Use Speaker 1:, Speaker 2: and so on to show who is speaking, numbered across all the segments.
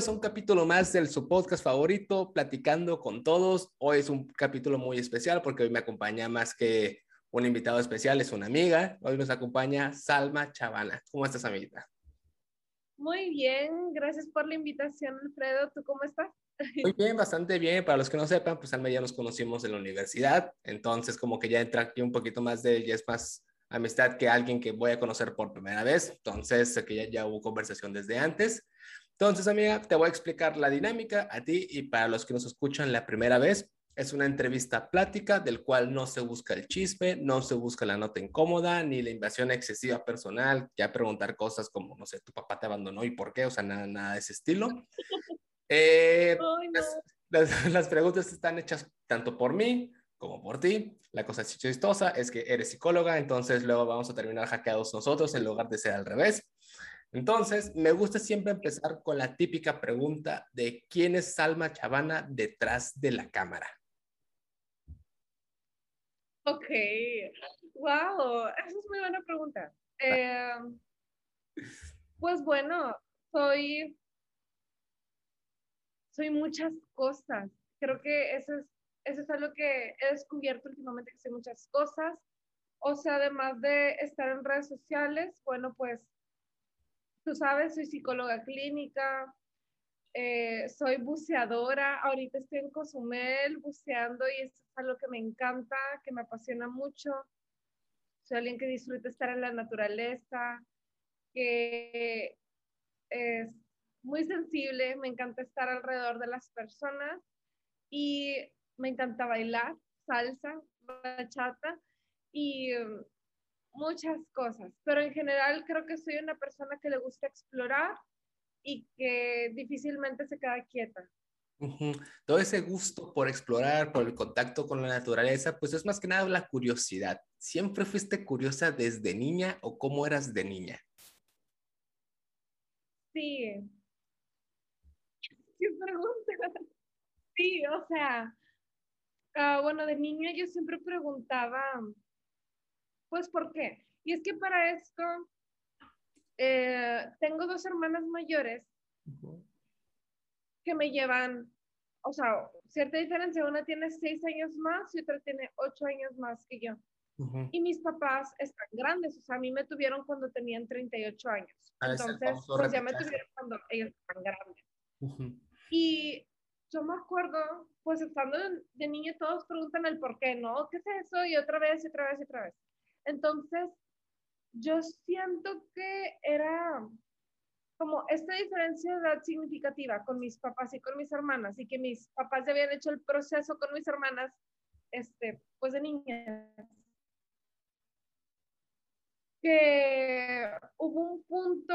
Speaker 1: Bienvenidos a un capítulo más del su podcast favorito, Platicando con Todos. Hoy es un capítulo muy especial porque hoy me acompaña más que un invitado especial, es una amiga. Hoy nos acompaña Salma Chavana. ¿Cómo estás, amiguita?
Speaker 2: Muy bien, gracias por la invitación, Alfredo. ¿Tú cómo estás?
Speaker 1: Muy bien, bastante bien. Para los que no sepan, pues Salma ya nos conocimos en la universidad, entonces como que ya entra aquí un poquito más de, ya es más amistad que alguien que voy a conocer por primera vez, entonces que ya, ya hubo conversación desde antes. Entonces, amiga, te voy a explicar la dinámica a ti y para los que nos escuchan la primera vez. Es una entrevista plática del cual no se busca el chisme, no se busca la nota incómoda, ni la invasión excesiva personal, ya preguntar cosas como, no sé, tu papá te abandonó y por qué, o sea, nada, nada de ese estilo. Eh, las, las, preguntas están hechas tanto por mí como por ti. La cosa chistosa es que eres psicóloga, entonces luego vamos a terminar hackeados nosotros en lugar de ser al revés. Entonces, me gusta siempre empezar con la típica pregunta de quién es Salma Chavana detrás de la cámara.
Speaker 2: Ok, wow, esa es muy buena pregunta. Eh, pues bueno, soy, soy muchas cosas. Creo que eso es, eso es algo que he descubierto últimamente, que soy muchas cosas. O sea, además de estar en redes sociales, bueno, pues tú sabes, soy psicóloga clínica, eh, soy buceadora, ahorita estoy en Cozumel buceando y es algo que me encanta, que me apasiona mucho. Soy alguien que disfruta estar en la naturaleza, que es muy sensible, me encanta estar alrededor de las personas y me encanta bailar salsa, bachata y muchas cosas, pero en general creo que soy una persona que le gusta explorar y que difícilmente se queda quieta.
Speaker 1: Todo ese gusto por explorar, por el contacto con la naturaleza, pues es más que nada la curiosidad. ¿Siempre fuiste curiosa desde niña o cómo eras de niña?
Speaker 2: Sí. ¿Qué pregunta? Sí, o sea, uh, bueno, de niña yo siempre preguntaba, pues, ¿por qué? Y es que para esto, eh, tengo dos hermanas mayores que me llevan, o sea, cierta diferencia, una tiene seis años más y otra tiene ocho años más que yo. Y mis papás están grandes, o sea, a mí me tuvieron cuando tenían 38 años. Ah, Entonces, pues ya me tuvieron cuando ellos están grandes. Y yo me acuerdo, pues estando de niña, todos preguntan el por qué, ¿no? ¿Qué es eso? Y otra vez, y otra vez, y otra vez. Entonces, yo siento que era como esta diferencia de edad significativa con mis papás y con mis hermanas, y que mis papás ya habían hecho el proceso con mis hermanas, este, pues de niñas. Que hubo un punto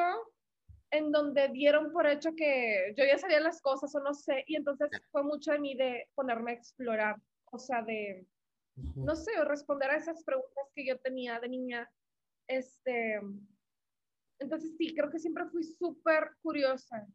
Speaker 2: en donde dieron por hecho que yo ya sabía las cosas o no sé, y entonces fue mucho de mí de ponerme a explorar, o sea, de, no sé, responder a esas preguntas que yo tenía de niña. Este, entonces sí, creo que siempre fui súper curiosa.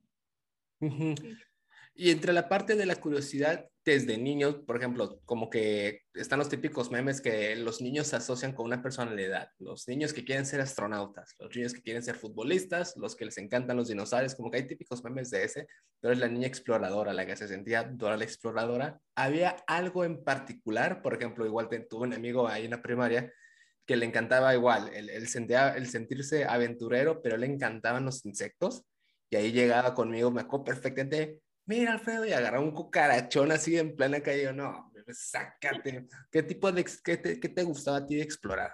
Speaker 1: Y entre la parte de la curiosidad desde niños, por ejemplo, como que están los típicos memes que los niños se asocian con una personalidad, los niños que quieren ser astronautas, los niños que quieren ser futbolistas, los que les encantan los dinosaurios, como que hay típicos memes de ese, pero es la niña exploradora, la que se sentía Dora la exploradora. Había algo en particular, por ejemplo, igual tuve un amigo ahí en la primaria que le encantaba igual, el, el, el sentirse aventurero, pero le encantaban los insectos, y ahí llegaba conmigo, me acuerdo perfectamente, mira Alfredo, y agarra un cucarachón así en plena calle, no, sácate. ¿Qué tipo de, qué te, qué te gustaba a ti de explorar?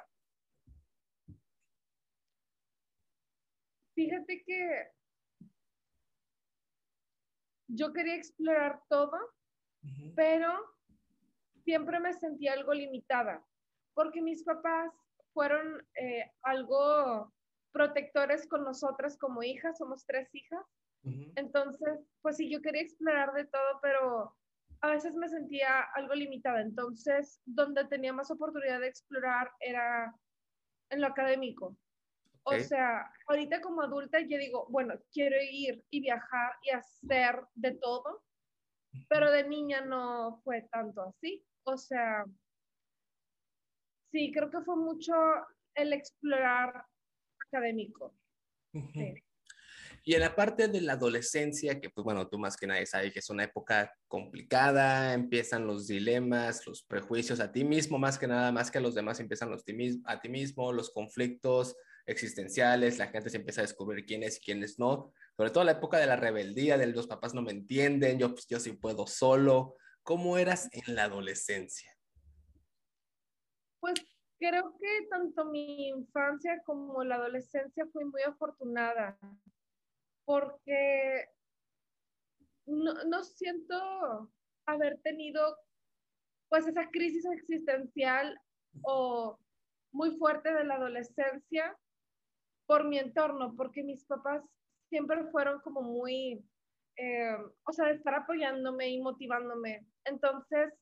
Speaker 2: Fíjate que yo quería explorar todo, pero siempre me sentía algo limitada, porque mis papás fueron eh, algo protectores con nosotras como hijas, somos tres hijas, entonces, pues sí, yo quería explorar de todo, pero a veces me sentía algo limitada. Entonces, donde tenía más oportunidad de explorar era en lo académico. O sea, ahorita como adulta yo digo, bueno, quiero ir y viajar y hacer de todo, pero de niña no fue tanto así. O sea, sí, creo que fue mucho el explorar académico.
Speaker 1: Y en la parte de la adolescencia, que pues bueno, tú más que nadie sabes que es una época complicada, empiezan los dilemas, los prejuicios a ti mismo, más que nada, más que a los demás, empiezan los a ti mismo, los conflictos existenciales, la gente se empieza a descubrir quién es y quién es no, sobre todo la época de la rebeldía, de los papás no me entienden, yo, pues, yo sí puedo solo. ¿Cómo eras en la adolescencia?
Speaker 2: Pues creo que tanto mi infancia como la adolescencia fui muy afortunada porque no, siento haber tenido pues esa crisis existencial o muy fuerte de la adolescencia por mi entorno, porque mis papás siempre fueron como muy, eh, o sea, de estar apoyándome y motivándome. Entonces,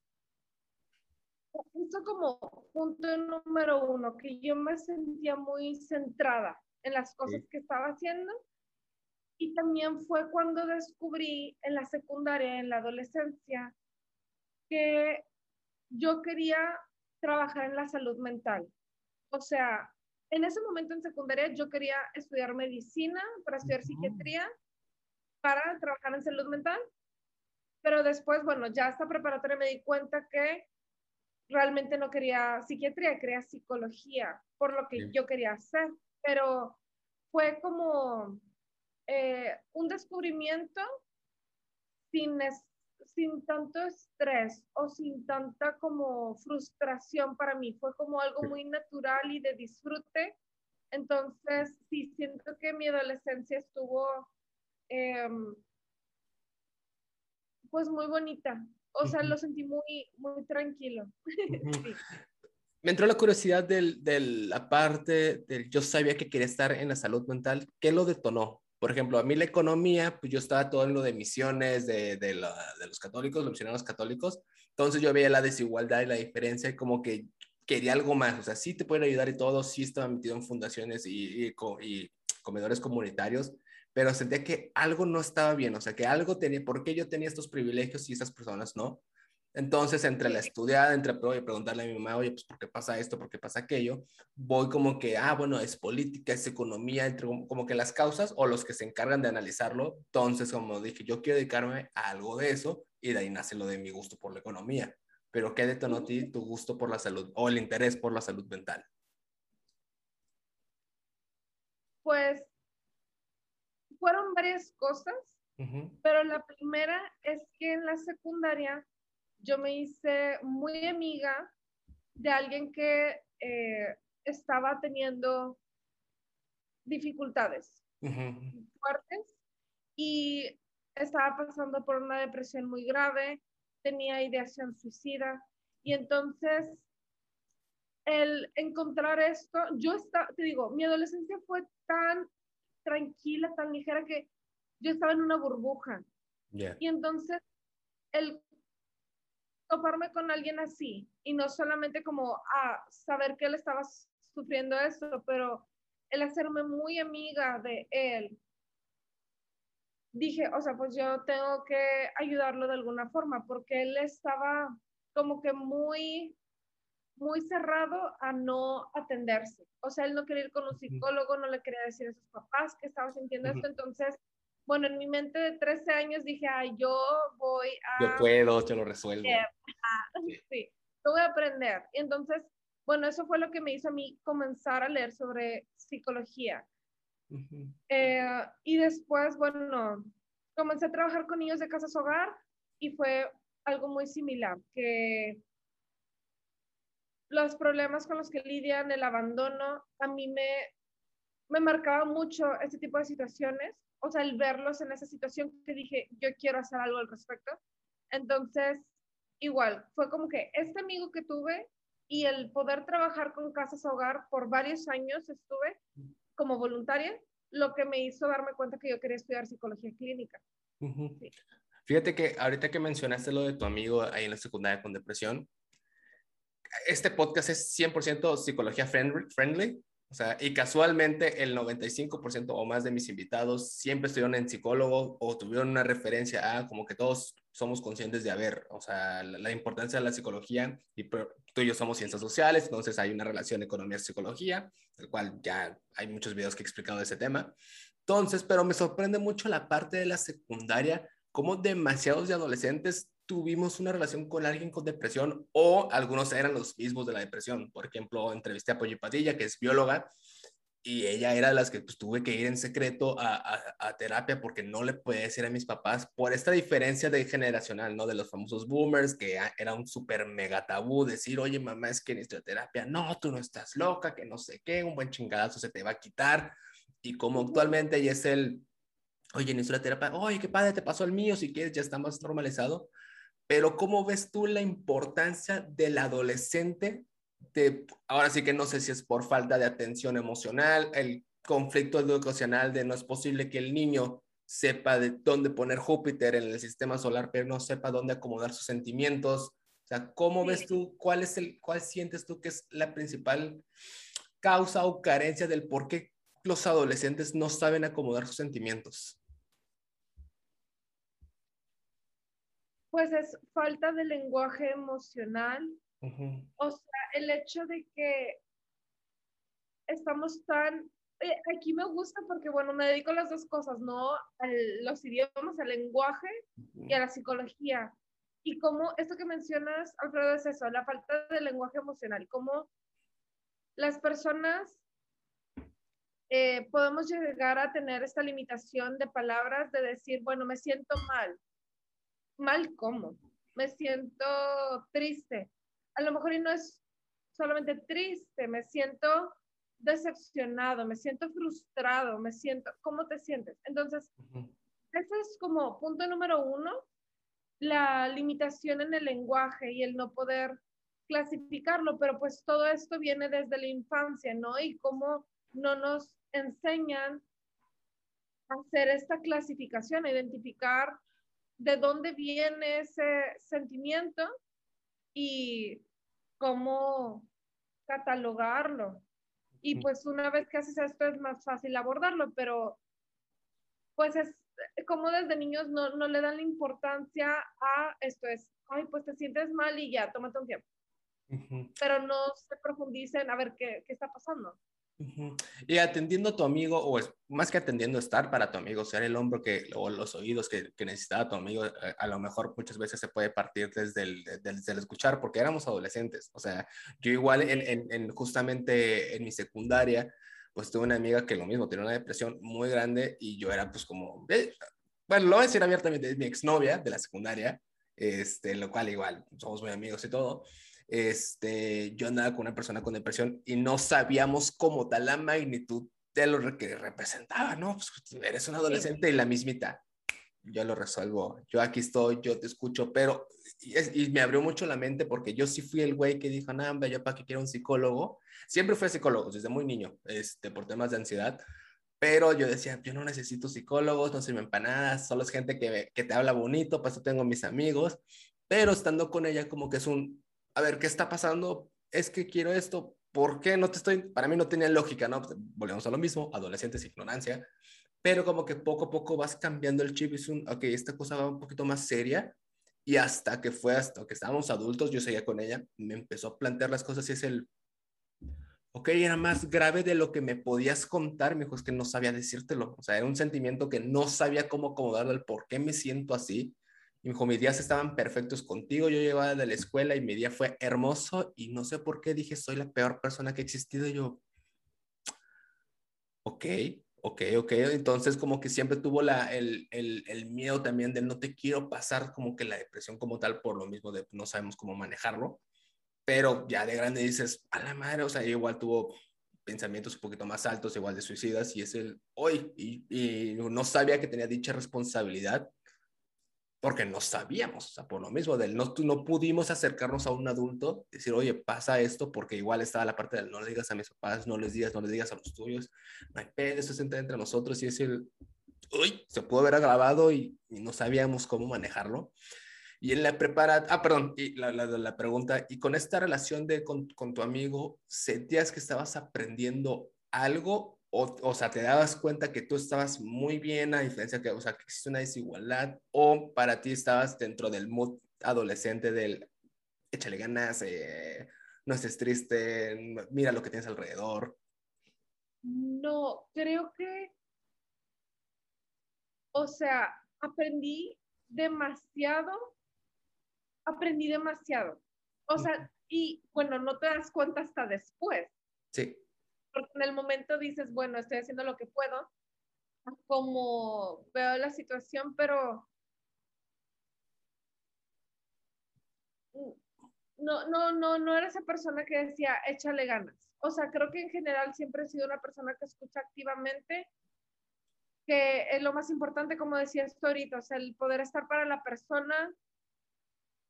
Speaker 2: esto como punto número uno, que yo me sentía muy centrada en las cosas que estaba haciendo y también fue cuando descubrí en la secundaria, en la adolescencia, que yo quería trabajar en la salud mental. O sea, en ese momento en secundaria yo quería estudiar medicina para estudiar psiquiatría, para trabajar en salud mental, pero después, bueno, ya hasta preparatoria me di cuenta que realmente no quería psiquiatría, quería psicología, por lo que yo quería hacer, pero fue como eh, un descubrimiento sin, sin tanto estrés o sin tanta como frustración para mí. Fue como algo muy natural y de disfrute. Entonces, sí, siento que mi adolescencia estuvo em, pues muy bonita. O sea, lo sentí muy, muy tranquilo.
Speaker 1: Me entró la curiosidad de la parte del yo sabía que quería estar en la salud mental. ¿Qué lo detonó? Por ejemplo, a mí la economía, pues yo estaba todo en lo de misiones de, de, los católicos, los misioneros católicos, entonces yo veía la desigualdad y la diferencia y como que quería algo más, o sea, sí te pueden ayudar y todo, sí estaba metido en fundaciones y, y, y comedores comunitarios, pero sentía que algo no estaba bien, o sea, que algo tenía, ¿por qué yo tenía estos privilegios y esas personas no? Entonces, entre la estudiada, entre preguntarle a mi mamá, oye, pues, ¿por qué pasa esto? ¿Por qué pasa aquello? Voy como que, ah, bueno, es política, es economía, entre como que las causas o los que se encargan de analizarlo. Entonces, como dije, yo quiero dedicarme a algo de eso y de ahí nace lo de mi gusto por la economía. Pero, ¿qué detonó a ti tu gusto por la salud o el interés por la salud mental?
Speaker 2: Pues, fueron varias cosas, pero la primera es que en la secundaria yo me hice muy amiga de alguien que eh, estaba teniendo dificultades fuertes y estaba pasando por una depresión muy grave, tenía ideación suicida y entonces el encontrar esto, yo estaba, te digo, mi adolescencia fue tan tranquila, tan ligera que yo estaba en una burbuja. Y entonces el toparme con alguien así y no solamente como a ah, saber que él estaba sufriendo eso, pero el hacerme muy amiga de él, dije, o sea, pues yo tengo que ayudarlo de alguna forma porque él estaba como que muy muy cerrado a no atenderse. O sea, él no quería ir con un psicólogo, no le quería decir a sus papás que estaba sintiendo esto, entonces bueno, en mi mente de 13 años dije, ay, yo voy a...
Speaker 1: Yo puedo, yo lo resuelvo.
Speaker 2: sí, yo voy a aprender. Entonces, bueno, eso fue lo que me hizo a mí comenzar a leer sobre psicología. Eh, y después, bueno, comencé a trabajar con niños de casas hogar y fue algo muy similar, que los problemas con los que lidian, el abandono, a mí me, me marcaba mucho este tipo de situaciones o sea, el verlos en esa situación que dije, yo quiero hacer algo al respecto. Entonces, igual, fue como que este amigo que tuve y el poder trabajar con Casas Hogar por varios años estuve como voluntaria, lo que me hizo darme cuenta que yo quería estudiar psicología clínica.
Speaker 1: Fíjate que ahorita que mencionaste lo de tu amigo ahí en la secundaria con depresión, este podcast es 100% psicología friendly, o sea, y casualmente el 95% o más de mis invitados siempre estuvieron en psicólogo o tuvieron una referencia a como que todos somos conscientes de haber, o sea, la, importancia de la psicología, y tú y yo somos ciencias sociales, entonces hay una relación economía-psicología, el cual ya hay muchos videos que he explicado de ese tema. Entonces, pero me sorprende mucho la parte de la secundaria, como demasiados de adolescentes tuvimos una relación con alguien con depresión o algunos eran los mismos de la depresión. Por ejemplo, entrevisté a Polly Padilla, que es bióloga, y ella era de las que pues, tuve que ir en secreto a, a, terapia porque no le puede decir a mis papás por esta diferencia de generacional, ¿no? De los famosos boomers, que era un súper mega tabú decir, oye, mamá, es que necesito terapia. No, tú no estás loca, que no sé qué, un buen chingadazo se te va a quitar. Y como actualmente ella es el, oye, necesito la terapia, oye, qué padre, te pasó el mío, si quieres, ya está más normalizado. Pero ¿cómo ves tú la importancia del adolescente ahora sí que no sé si es por falta de atención emocional, el conflicto educacional de no es posible que el niño sepa de dónde poner Júpiter en el sistema solar, pero no sepa dónde acomodar sus sentimientos. O sea, ¿cómo ves tú, cuál es el, cuál sientes tú que es la principal causa o carencia del por qué los adolescentes no saben acomodar sus sentimientos?
Speaker 2: Pues es falta de lenguaje emocional. O sea, el hecho de que estamos tan... Eh, aquí me gusta porque, bueno, me dedico a las dos cosas, ¿no? A los idiomas, al lenguaje y a la psicología. Y como esto que mencionas, Alfredo, es eso, la falta de lenguaje emocional, cómo las personas eh, podemos llegar a tener esta limitación de palabras de decir, bueno, me siento mal. ¿Mal cómo? Me siento triste. A lo mejor y no es solamente triste, me siento decepcionado, me siento frustrado, me siento, ¿cómo te sientes? Entonces, ese es como punto número uno, la limitación en el lenguaje y el no poder clasificarlo, pero pues todo esto viene desde la infancia, ¿no? Y cómo no nos enseñan a hacer esta clasificación, a identificar de dónde viene ese sentimiento y cómo catalogarlo. Y pues una vez que haces esto es más fácil abordarlo, pero pues es como desde niños no, no le dan la importancia a esto es, ay, pues te sientes mal y ya, tómate un tiempo. Pero no se profundicen a ver qué, qué está pasando.
Speaker 1: Y atendiendo a tu amigo, o es, más que atendiendo, estar para tu amigo, ser el hombro que, o los oídos que, que necesitaba tu amigo, eh, a, lo mejor muchas veces se puede partir desde el, desde el, escuchar, porque éramos adolescentes. O sea, yo igual en, en, justamente en mi secundaria, pues tuve una amiga que lo mismo, tenía una depresión muy grande y yo era pues como, eh, bueno, lo voy a decir abiertamente, es mi exnovia de la secundaria, este, lo cual igual somos muy amigos y todo este, yo andaba con una persona con depresión y no sabíamos cómo tal la magnitud de lo que representaba, ¿no? Pues, eres un adolescente y la mismita, yo lo resuelvo, yo aquí estoy, yo te escucho, pero, y, me abrió mucho la mente porque yo sí fui el güey que dijo, no, yo para qué quiero un psicólogo, siempre fui psicólogo, desde muy niño, este, por temas de ansiedad, pero yo decía, yo no necesito psicólogos, no sirven para nada, solo es gente que, que te habla bonito, pues tengo mis amigos, pero estando con ella como que es un, a ver, ¿qué está pasando? Es que quiero esto, ¿por qué no te estoy? Para mí no tenía lógica, ¿no? Volvemos a lo mismo, adolescentes, ignorancia, pero como que poco a poco vas cambiando el chip y es un, ok, esta cosa va un poquito más seria y hasta que fue, hasta que estábamos adultos, yo seguía con ella, me empezó a plantear las cosas y es el, ok, era más grave de lo que me podías contar, me dijo, es que no sabía decírtelo, o sea, era un sentimiento que no sabía cómo acomodarlo, el por qué me siento así, y me dijo, mis días estaban perfectos contigo, yo llegaba de la escuela y mi día fue hermoso y no sé por qué dije, soy la peor persona que ha existido. Y yo, ok, ok, ok. Entonces como que siempre tuvo la, el, el, el, miedo también de no te quiero pasar como que la depresión como tal por lo mismo de no sabemos cómo manejarlo. Pero ya de grande dices, a la madre, o sea, igual tuvo pensamientos un poquito más altos, igual de suicidas, y es el hoy, y no sabía que tenía dicha responsabilidad porque no sabíamos, o sea, por lo mismo, del no, no pudimos acercarnos a un adulto, decir, oye, pasa esto, porque igual estaba la parte del no le digas a mis papás, no les digas, no les digas a los tuyos, no hay pedo, esto es entre, nosotros y decir, uy, se pudo haber agravado y, no sabíamos cómo manejarlo. Y en la prepara, ah, perdón, y la, la, la pregunta, y con esta relación de con, con tu amigo, ¿sentías que estabas aprendiendo algo o, o, sea, te dabas cuenta que tú estabas muy bien a diferencia que, o sea, que existe una desigualdad, o para ti estabas dentro del mood adolescente del échale ganas, eh, no estés triste, mira lo que tienes alrededor.
Speaker 2: No, creo que, o sea, aprendí demasiado, aprendí demasiado. O sea, y bueno, no te das cuenta hasta después.
Speaker 1: Sí
Speaker 2: porque en el momento dices, bueno, estoy haciendo lo que puedo, como veo la situación, pero no, no, no, no era esa persona que decía, échale ganas. O sea, creo que en general siempre he sido una persona que escucha activamente, que es lo más importante, como decía esto ahorita, o sea, el poder estar para la persona,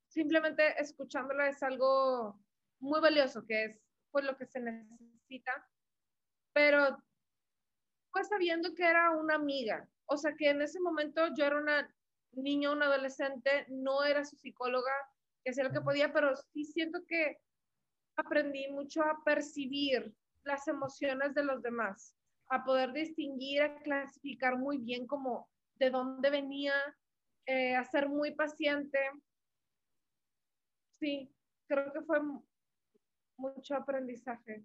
Speaker 2: simplemente escuchándola es algo muy valioso, que es pues lo que se necesita pero pues sabiendo que era una amiga, o sea que en ese momento yo era una niña, una adolescente, no era su psicóloga, que hacía lo que podía, pero sí siento que aprendí mucho a percibir las emociones de los demás, a poder distinguir, a clasificar muy bien como de dónde venía, eh, a ser muy paciente. Sí, creo que fue mucho aprendizaje.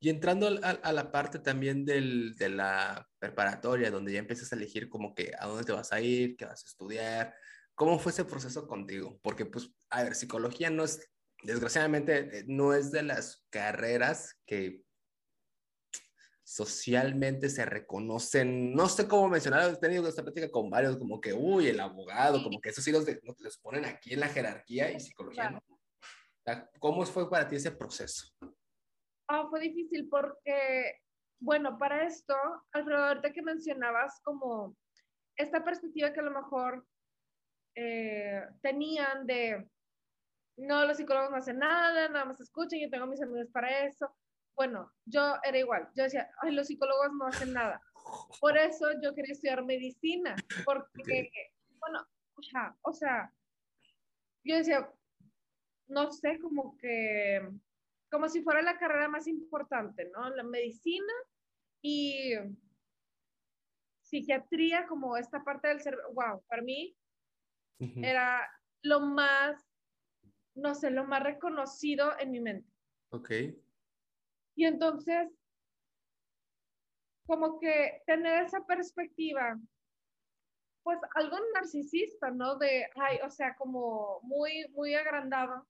Speaker 1: Y entrando a, la parte también del, de la preparatoria, donde ya empiezas a elegir como que a dónde te vas a ir, qué vas a estudiar, ¿cómo fue ese proceso contigo? Porque, pues, a ver, psicología no es, desgraciadamente, eh, no es de las carreras que socialmente se reconocen, no sé cómo mencionar, he tenido esta práctica con varios, como que, uy, el abogado, como que esos sí los, los ponen aquí en la jerarquía y psicología no. ¿Cómo fue para ti ese proceso?
Speaker 2: Ah, fue difícil porque, bueno, para esto, Alfredo, ahorita que mencionabas como esta perspectiva que a lo mejor eh, tenían de, no, los psicólogos no hacen nada, nada más escuchan, yo tengo mis amigos para eso. Bueno, yo era igual, yo decía, ay, los psicólogos no hacen nada. Por eso yo quería estudiar medicina, porque, bueno, o sea, yo decía, no sé, como que como si fuera la carrera más importante, ¿no? La medicina y psiquiatría como esta parte del cerebro. Wow, para mí era lo más, no sé, lo más reconocido en mi mente.
Speaker 1: Ok.
Speaker 2: Y entonces, como que tener esa perspectiva, pues algo narcisista, ¿no? De, ay, o sea, como muy, muy agrandado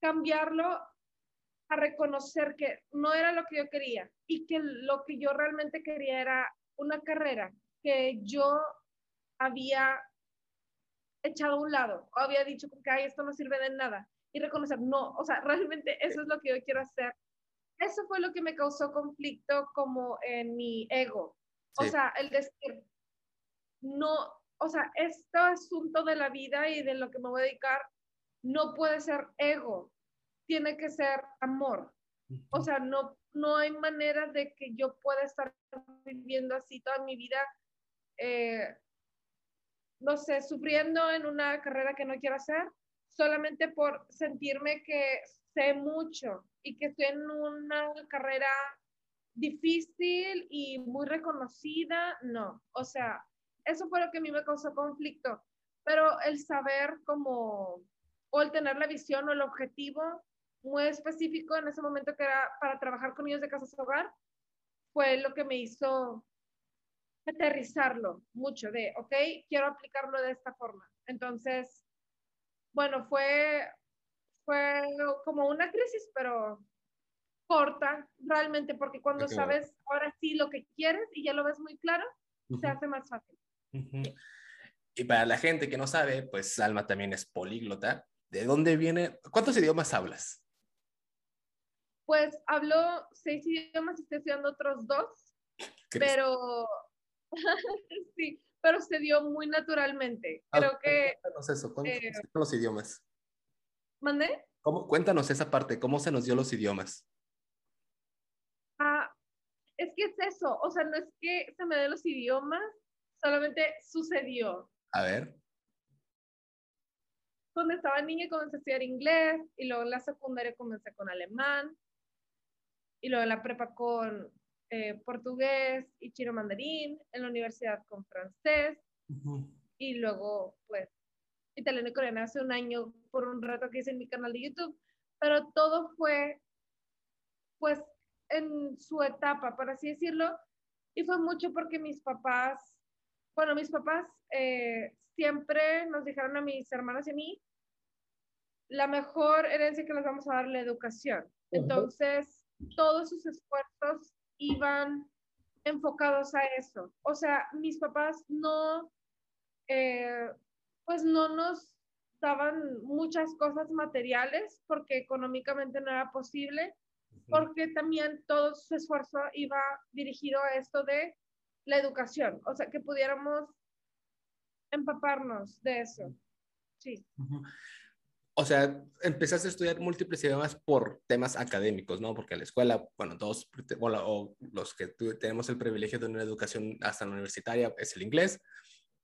Speaker 2: cambiarlo a reconocer que no era lo que yo quería y que lo que yo realmente quería era una carrera que yo había echado a un lado o había dicho que Ay, esto no sirve de nada y reconocer, no, o sea, realmente eso es lo que yo quiero hacer. Eso fue lo que me causó conflicto como en mi ego. O sea, el decir, no, o sea, este asunto de la vida y de lo que me voy a dedicar no puede ser ego, tiene que ser amor. O sea, no, no hay manera de que yo pueda estar viviendo así toda mi vida, eh, no sé, sufriendo en una carrera que no quiero hacer, solamente por sentirme que sé mucho y que estoy en una carrera difícil y muy reconocida, no. O sea, eso fue lo que a mí me causó conflicto. Pero el saber cómo o el tener la visión o el objetivo muy específico en ese momento que era para trabajar con niños de casa hogar, fue lo que me hizo aterrizarlo mucho de, ok, quiero aplicarlo de esta forma. Entonces, bueno, fue, fue como una crisis, pero corta realmente, porque cuando sabes ahora sí lo que quieres y ya lo ves muy claro, se hace más fácil.
Speaker 1: Y para la gente que no sabe, pues Alma también es políglota. ¿De dónde viene? ¿Cuántos idiomas hablas?
Speaker 2: Pues hablo seis idiomas y estoy estudiando otros dos, pero sí, pero se dio muy naturalmente. Ah, Creo que...
Speaker 1: Cuéntanos eso, ¿cómo eh, los idiomas?
Speaker 2: ¿Mandé?
Speaker 1: ¿Cómo, cuéntanos esa parte, ¿cómo se nos dio los idiomas?
Speaker 2: Ah, es que es eso, o sea, no es que se me den los idiomas, solamente sucedió.
Speaker 1: A ver
Speaker 2: cuando estaba niña comencé a estudiar inglés y luego en la secundaria comencé con alemán. y luego en la prepa con eh, portugués y chino mandarín, en la universidad con francés, y luego, pues, italiano y coreano hace un año por un rato que hice en mi canal de YouTube, pero todo fue, pues, en su etapa, por así decirlo, y fue mucho porque mis papás, bueno, mis papás eh, siempre nos dijeron a mis hermanas y a mí, la mejor herencia que les vamos a dar la educación. Entonces, todos sus esfuerzos iban enfocados a eso. O sea, mis papás no, eh, pues no nos daban muchas cosas materiales porque económicamente no era posible, porque también todo su esfuerzo iba dirigido a esto de la educación, o sea, que pudiéramos empaparnos de eso. Sí.
Speaker 1: O sea, empezaste a estudiar múltiples idiomas por temas académicos, ¿no? Porque en la escuela, bueno, todos, o los que tenemos el privilegio de una educación hasta la universitaria, es el inglés.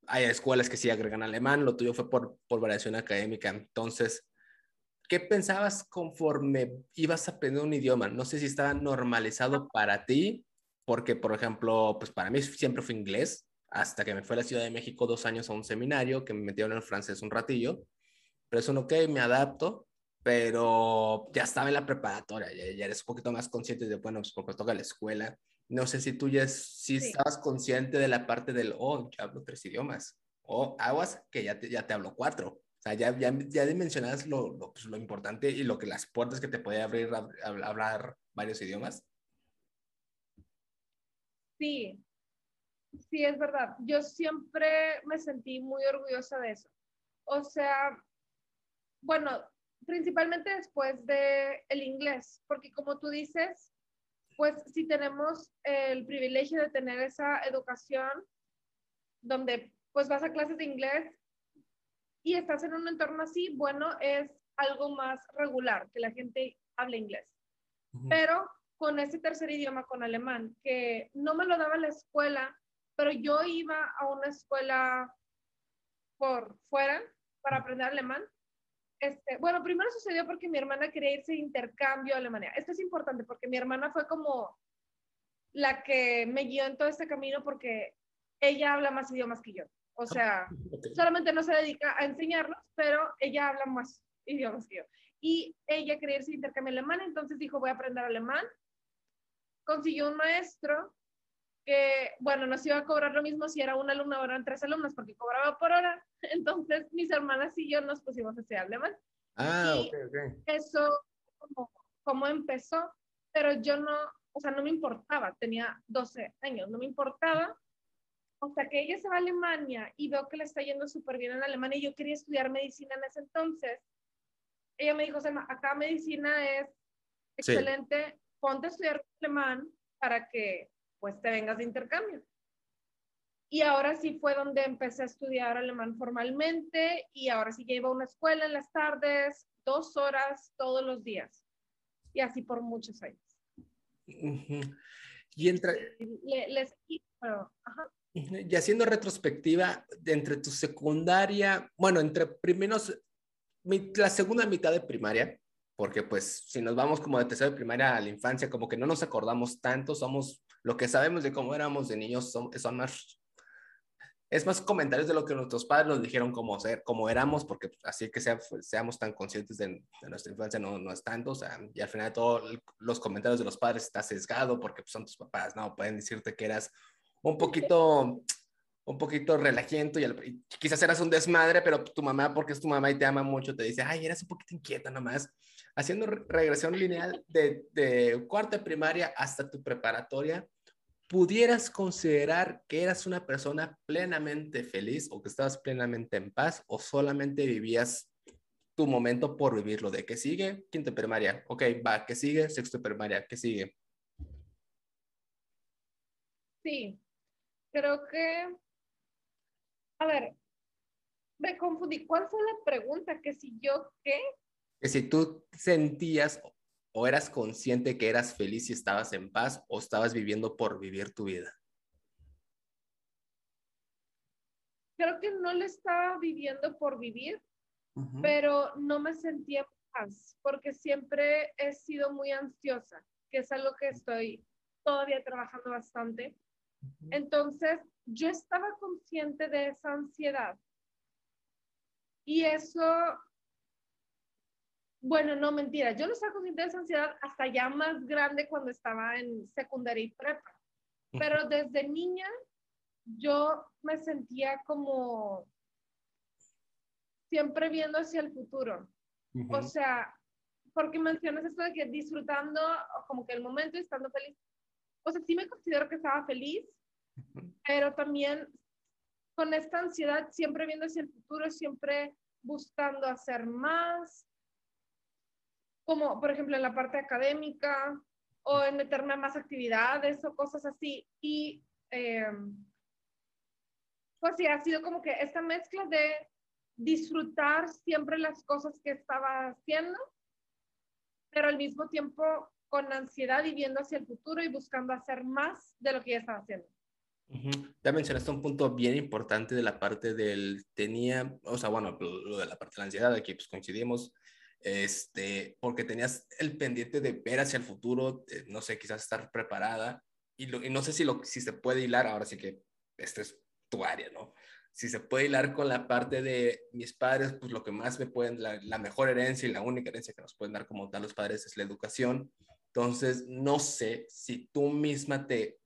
Speaker 1: Hay escuelas que sí agregan alemán, lo tuyo fue por, por variación académica. Entonces, ¿qué pensabas conforme ibas a aprender un idioma? No sé si estaba normalizado para ti, porque, por ejemplo, pues para mí siempre fue inglés, hasta que me fue a la Ciudad de México dos años a un seminario, que me metieron en el francés un ratillo, pero es un ok, me adapto, pero ya estaba en la preparatoria, ya, eres un poquito más consciente de, bueno, pues porque toca la escuela. No sé si tú ya sí, estabas consciente de la parte del, oh, ya hablo tres idiomas, o aguas que ya te, ya te hablo cuatro sea, ya, ya, ya dimensionas lo, lo, pues, lo, importante y lo que las puertas que te puede abrir a, hablar varios idiomas.
Speaker 2: Sí, sí, es verdad. Yo siempre me sentí muy orgullosa de eso. O sea, bueno, principalmente después de el inglés, porque como tú dices, pues si tenemos el privilegio de tener esa educación donde pues vas a clases de inglés y estás en un entorno así, bueno, es algo más regular, que la gente hable inglés. Pero con ese tercer idioma, con alemán, que no me lo daba la escuela, pero yo iba a una escuela por fuera para aprender alemán. Este, bueno, primero sucedió porque mi hermana quería irse de intercambio a Alemania. Esto es importante porque mi hermana fue como la que me guió en todo este camino porque ella habla más idiomas que yo. O sea, solamente no se dedica a enseñarlos, pero ella habla más idiomas que yo. Y ella quería irse a intercambio alemán, entonces dijo, voy a aprender alemán. Consiguió un maestro que, bueno, nos iba a cobrar lo mismo si era una alumna o eran tres alumnas, porque cobraba por hora. Entonces, mis hermanas y yo nos pusimos a estudiar alemán.
Speaker 1: Ah, ok, ok.
Speaker 2: Eso, como, como empezó, pero yo no, o sea, no me importaba, tenía 12 años, no me importaba hasta que ella se va a Alemania y veo que le está yendo súper bien en Alemania y yo quería estudiar medicina en ese entonces, ella me dijo, Selma, acá medicina es excelente, ponte a estudiar alemán para que pues te vengas de intercambio. Y ahora sí fue donde empecé a estudiar alemán formalmente y ahora sí iba a una escuela en las tardes, dos horas todos los días. Y así por muchos años.
Speaker 1: Y entra...
Speaker 2: les, ajá.
Speaker 1: Y haciendo retrospectiva, entre tu secundaria, bueno, entre primeros, la segunda mitad de primaria, porque pues si nos vamos como de tercera de primaria a la infancia, como que no nos acordamos tanto, somos, lo que sabemos de cómo éramos de niños son, son más, es más comentarios de lo que nuestros padres nos dijeron como, ser, como éramos, porque así que sea, pues, seamos tan conscientes de, nuestra infancia no, no es tanto, o sea, y al final todos los comentarios de los padres está sesgado porque pues, son tus papás, ¿no? Pueden decirte que eras un poquito, un poquito relajiento y, quizás eras un desmadre, pero tu mamá, porque es tu mamá y te ama mucho, te dice, ay, eras un poquito inquieta nomás. Haciendo regresión lineal de, de cuarta primaria hasta tu preparatoria, ¿pudieras considerar que eras una persona plenamente feliz o que estabas plenamente en paz o solamente vivías tu momento por vivirlo? ¿De qué sigue? Quinta primaria. Ok, va, ¿qué sigue? Sexto primaria. ¿Qué sigue?
Speaker 2: Sí, creo que, a ver, me confundí. ¿Cuál fue la pregunta? Que si yo qué?
Speaker 1: Que si tú sentías o eras consciente que eras feliz y estabas en paz o estabas viviendo por vivir tu vida.
Speaker 2: Creo que no le estaba viviendo por vivir, pero no me sentía en paz porque siempre he sido muy ansiosa. que es algo que estoy todavía trabajando bastante. Entonces, yo estaba consciente de esa ansiedad. Y eso, bueno, no mentira, yo no estaba consciente de esa ansiedad hasta ya más grande cuando estaba en secundaria y prepa. Pero desde niña yo me sentía como siempre viendo hacia el futuro. O sea, porque mencionas esto de que disfrutando como que el momento y estando feliz. O sea, sí me considero que estaba feliz, pero también con esta ansiedad, siempre viendo hacia el futuro, siempre buscando hacer más, como por ejemplo en la parte académica o en meterme a más actividades o cosas así. Y eh, pues sí, ha sido como que esta mezcla de disfrutar siempre las cosas que estaba haciendo, pero al mismo tiempo con ansiedad y viendo hacia el futuro y buscando hacer más de lo que ya estaba haciendo.
Speaker 1: Ya mencionaste un punto bien importante de la parte del tenía, o sea, bueno, lo de la parte de la ansiedad, aquí pues coincidimos, este, porque tenías el pendiente de ver hacia el futuro, no sé, quizás estar preparada, y, y, no sé si, lo, si se puede hilar, ahora sí que este es tu área, ¿no? Si se puede hilar con la parte de mis padres, pues lo que más me pueden, la, la mejor herencia y la única herencia que nos pueden dar como tal los padres es la educación. Entonces, no sé si tú misma te,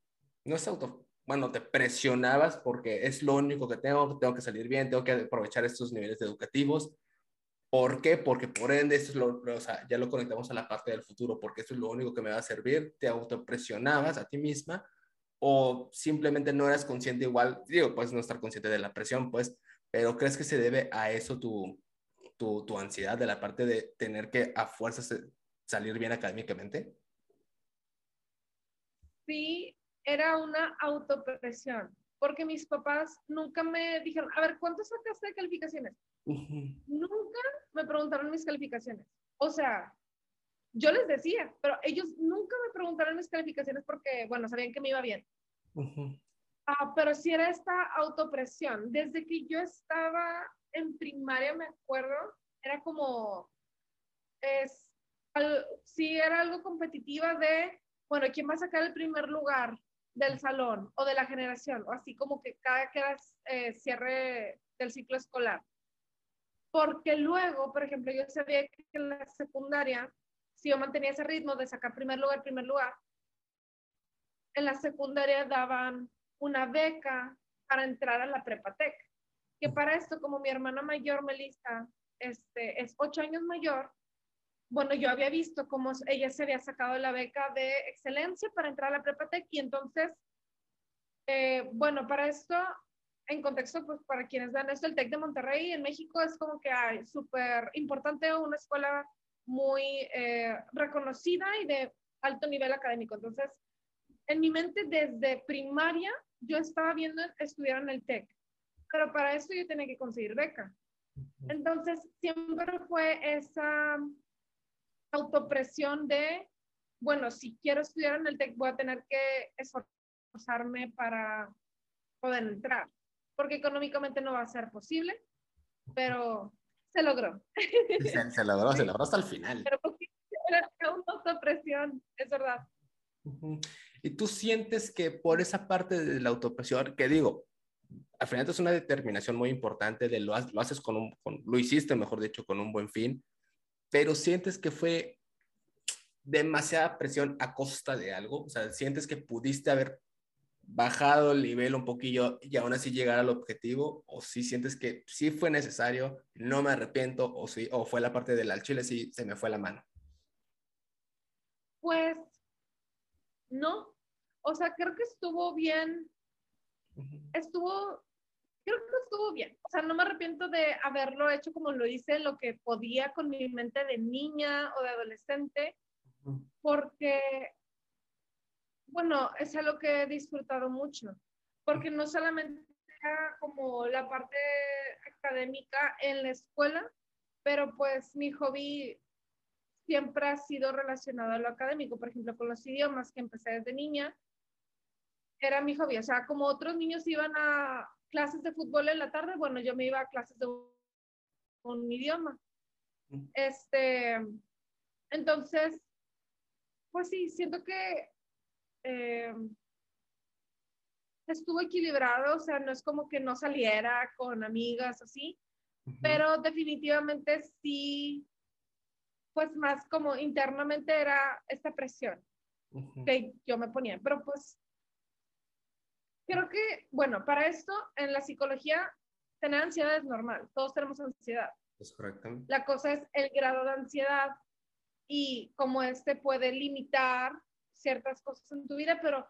Speaker 1: no es auto, bueno, te presionabas porque es lo único que tengo, tengo que salir bien, tengo que aprovechar estos niveles educativos. ¿Por qué? Porque por ende, esto es lo, o sea, ya lo conectamos a la parte del futuro, porque esto es lo único que me va a servir. Te autopresionabas a ti misma o simplemente no eras consciente igual, digo, puedes no estar consciente de la presión, pues, pero ¿crees que se debe a eso tu, tu, tu ansiedad de la parte de tener que a fuerzas salir bien académicamente?
Speaker 2: Sí, era una autopresión, porque mis papás nunca me dijeron, a ver, ¿cuánto sacaste de calificaciones? Nunca me preguntaron mis calificaciones. O sea, yo les decía, pero ellos nunca me preguntaron mis calificaciones porque, bueno, sabían que me iba bien. Ah, pero sí era esta autopresión. Desde que yo estaba en primaria, me acuerdo, era como, es, sí era algo competitiva de, bueno, ¿quién va a sacar el primer lugar del salón o de la generación? O así como que cada que era eh, cierre del ciclo escolar. Porque luego, por ejemplo, yo sabía que en la secundaria si yo mantenía ese ritmo de sacar primer lugar, primer lugar, en la secundaria daban una beca para entrar a la prepatec. Que para esto, como mi hermana mayor, Melissa, este, es ocho años mayor, bueno, yo había visto cómo ella se había sacado la beca de excelencia para entrar a la prepatec y entonces, eh, bueno, para esto, en contexto, pues para quienes dan esto, el TEC de Monterrey en México es como que súper importante, una escuela muy eh, reconocida y de alto nivel académico. Entonces, en mi mente desde primaria yo estaba viendo estudiar en el TEC, pero para eso yo tenía que conseguir beca. Entonces, siempre fue esa autopresión de, bueno, si quiero estudiar en el TEC voy a tener que esforzarme para poder entrar, porque económicamente no va a ser posible, pero se logró.
Speaker 1: Se, logró, se logró hasta el final.
Speaker 2: Pero era una autopresión, es verdad.
Speaker 1: Y tú sientes que por esa parte de la autopresión, que digo, al final es una determinación muy importante de lo, lo haces con un, lo hiciste, mejor dicho, con un buen fin, pero sientes que fue demasiada presión a costa de algo, o sea, sientes que pudiste haber bajado el nivel un poquillo y aún así llegar al objetivo? ¿O si sientes que sí fue necesario, no me arrepiento, o, sí, o fue la parte del al chile, sí se me fue la mano?
Speaker 2: Pues no, o sea, creo que estuvo bien, estuvo, creo que estuvo bien, o sea, no me arrepiento de haberlo hecho como lo hice, lo que podía con mi mente de niña o de adolescente, porque bueno, es algo que he disfrutado mucho, porque no solamente era como la parte académica en la escuela, pero pues mi hobby siempre ha sido relacionado a lo académico, por ejemplo, con los idiomas que empecé desde niña, era mi hobby, o sea, como otros niños iban a clases de fútbol en la tarde, bueno, yo me iba a clases de un, un idioma. Este, entonces, pues sí, siento que eh, estuvo equilibrado, o sea, no es como que no saliera con amigas así, pero definitivamente sí, pues más como internamente era esta presión que yo me ponía, pero pues creo que, bueno, para esto en la psicología tener ansiedad es normal, todos tenemos ansiedad.
Speaker 1: Es correcto.
Speaker 2: La cosa es el grado de ansiedad y cómo este puede limitar ciertas cosas en tu vida, pero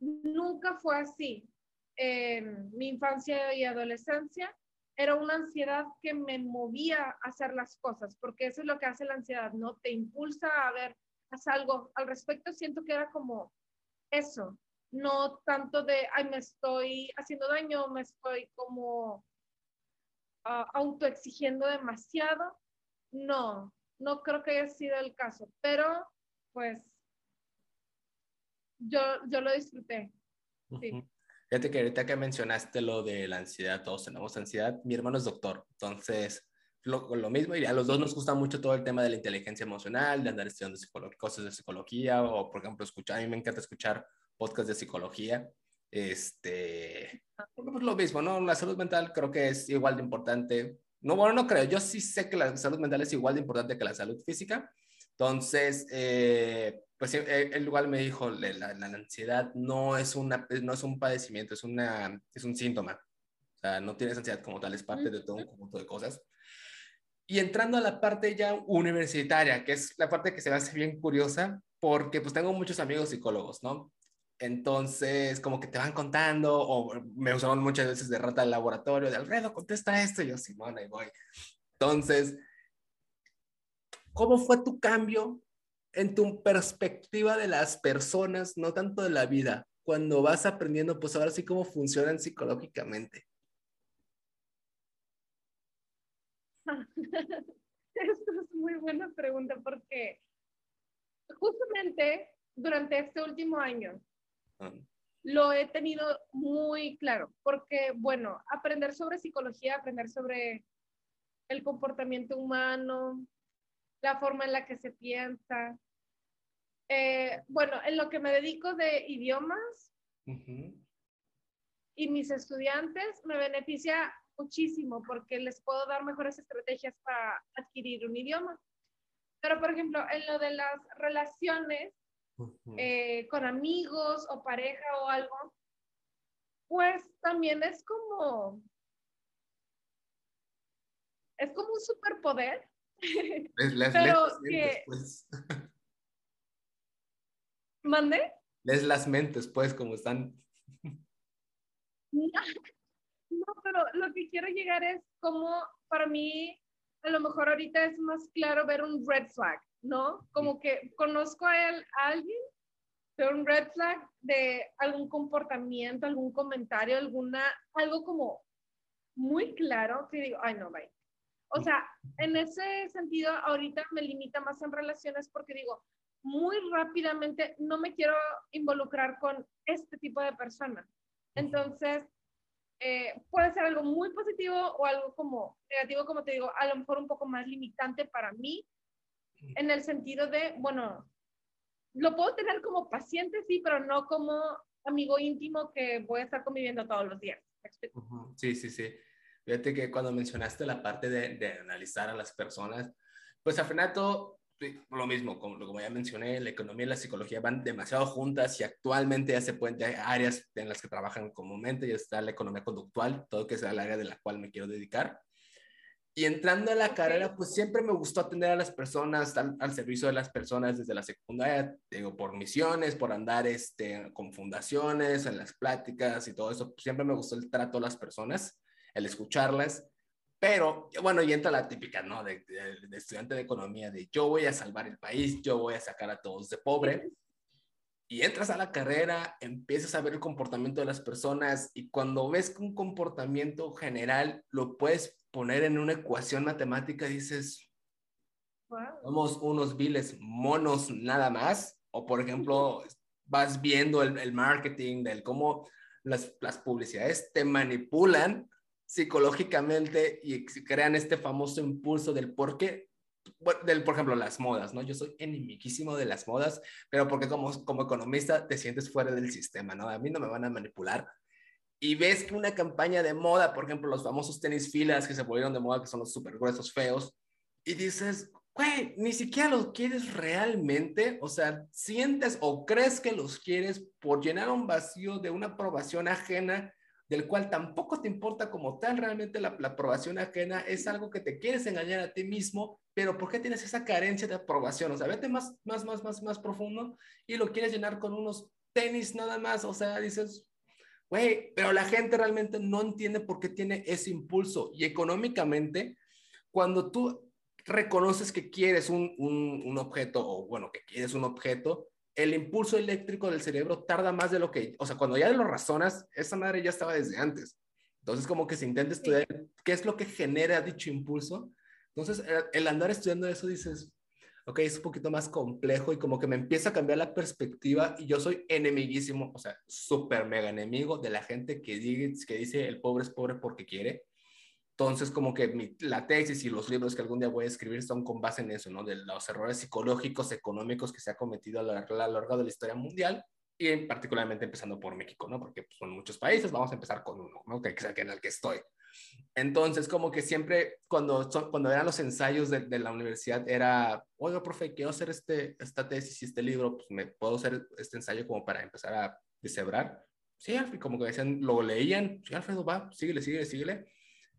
Speaker 2: nunca fue así. En mi infancia y adolescencia era una ansiedad que me movía a hacer las cosas, porque eso es lo que hace la ansiedad, ¿no? Te impulsa a ver, haz algo al respecto. Siento que era como eso, no tanto de, ay, me estoy haciendo daño, me estoy como uh, autoexigiendo demasiado. No, no creo que haya sido el caso, pero pues yo, yo lo disfruté. Sí.
Speaker 1: Fíjate que ahorita que mencionaste lo de la ansiedad, todos tenemos ansiedad. Mi hermano es doctor, entonces lo, lo mismo, y a los dos nos gusta mucho todo el tema de la inteligencia emocional, de andar estudiando cosas de psicología, o por ejemplo, escuchar, a mí me encanta escuchar podcasts de psicología. Este, pues lo mismo, ¿no? La salud mental creo que es igual de importante. No, bueno, no creo, yo sí sé que la salud mental es igual de importante que la salud física. Entonces, eh, pues él igual me dijo, la, la, ansiedad no es, una, no es un padecimiento, es, una, es un síntoma. O sea, no tienes ansiedad como tal, es parte de todo un conjunto de cosas. Y entrando a la parte ya universitaria, que es la parte que se me hace bien curiosa, porque pues tengo muchos amigos psicólogos, ¿no? Entonces, como que te van contando, o me usaron muchas veces de rata al laboratorio, de Alfredo, contesta esto, y yo, Simón, ahí voy. Entonces, ¿cómo fue tu cambio en tu perspectiva de las personas, no tanto de la vida, cuando vas aprendiendo, pues ahora sí cómo funcionan psicológicamente?
Speaker 2: Esto es muy buena pregunta porque justamente durante este último año ah. lo he tenido muy claro, porque bueno, aprender sobre psicología, aprender sobre el comportamiento humano, la forma en la que se piensa. Eh, bueno, en lo que me dedico de idiomas y mis estudiantes me beneficia muchísimo porque les puedo dar mejores estrategias para adquirir un idioma. Pero, por ejemplo, en lo de las relaciones eh, con amigos o pareja o algo, pues también es como, es como un superpoder les, Pero que... Pues. ¿Mande?
Speaker 1: Les las mentes, pues, como están.
Speaker 2: No, pero lo que quiero llegar es como para mí, a lo mejor ahorita es más claro ver un red flag, ¿no? Como que conozco a, él, a alguien, pero un red flag de algún comportamiento, algún comentario, alguna, algo como muy claro que digo, ay no, bye. O sea, en ese sentido, ahorita me limita más en relaciones porque digo, muy rápidamente no me quiero involucrar con este tipo de persona. Entonces, eh, puede ser algo muy positivo o algo como negativo, como te digo, a lo mejor un poco más limitante para mí, en el sentido de, bueno, lo puedo tener como paciente, sí, pero no como amigo íntimo que voy a estar conviviendo todos los días.
Speaker 1: Sí, sí, sí. Fíjate que cuando mencionaste la parte de, de analizar a las personas, pues al final todo lo mismo, como, como, ya mencioné, la economía y la psicología van demasiado juntas y actualmente ya se pueden, hay áreas en las que trabajan comúnmente, ya está la economía conductual, todo que sea el área de la cual me quiero dedicar. Y entrando a la carrera, pues siempre me gustó atender a las personas, al, al, servicio de las personas desde la secundaria, digo, por misiones, por andar este, con fundaciones, en las pláticas y todo eso, pues siempre me gustó el trato a las personas el escucharlas, pero bueno, y entra la típica, ¿no? De, estudiante de economía, de yo voy a salvar el país, yo voy a sacar a todos de pobre. Y entras a la carrera, empiezas a ver el comportamiento de las personas y cuando ves que un comportamiento general lo puedes poner en una ecuación matemática, dices, somos unos viles monos nada más. O por ejemplo, vas viendo el, el marketing, del cómo las, las publicidades te manipulan psicológicamente y crean este famoso impulso del por qué del, por ejemplo, las modas, ¿no? Yo soy enemiquísimo de las modas, pero porque como, como economista te sientes fuera del sistema, ¿no? A mí no me van a manipular. Y ves que una campaña de moda, por ejemplo, los famosos tenis filas que se volvieron de moda, que son los súper gruesos, feos, y dices, güey, ni siquiera los quieres realmente, o sea, sientes o crees que los quieres por llenar un vacío de una aprobación ajena del cual tampoco te importa como tal realmente la, aprobación ajena, es algo que te quieres engañar a ti mismo, pero ¿por qué tienes esa carencia de aprobación? O sea, vete más, más, más, más, más profundo y lo quieres llenar con unos tenis nada más, o sea, dices, güey, pero la gente realmente no entiende por qué tiene ese impulso y económicamente, cuando tú reconoces que quieres un, un, un objeto o bueno, que quieres un objeto, el impulso eléctrico del cerebro tarda más de lo que, o sea, cuando ya lo razonas, esa madre ya estaba desde antes. Entonces, como que se intenta estudiar qué es lo que genera dicho impulso. Entonces, el andar estudiando eso dices, ok, es un poquito más complejo y como que me empieza a cambiar la perspectiva y yo soy enemiguísimo, o sea, súper mega enemigo de la gente que, dice, que dice el pobre es pobre porque quiere entonces, como que la tesis y los libros que algún día voy a escribir son con base en eso, ¿no? De los errores psicológicos, económicos que se ha cometido a lo, largo de la historia mundial y particularmente empezando por México, ¿no? Porque pues, son muchos países, vamos a empezar con uno, ¿no? Que es en el que estoy. Entonces, como que siempre, cuando, cuando eran los ensayos de, de la universidad, era, oiga, profe, quiero hacer este, esta tesis y este libro, pues me puedo hacer este ensayo como para empezar a deshebrar. Sí, como que decían, lo leían, sí, Alfredo, va, síguele, síguele, síguele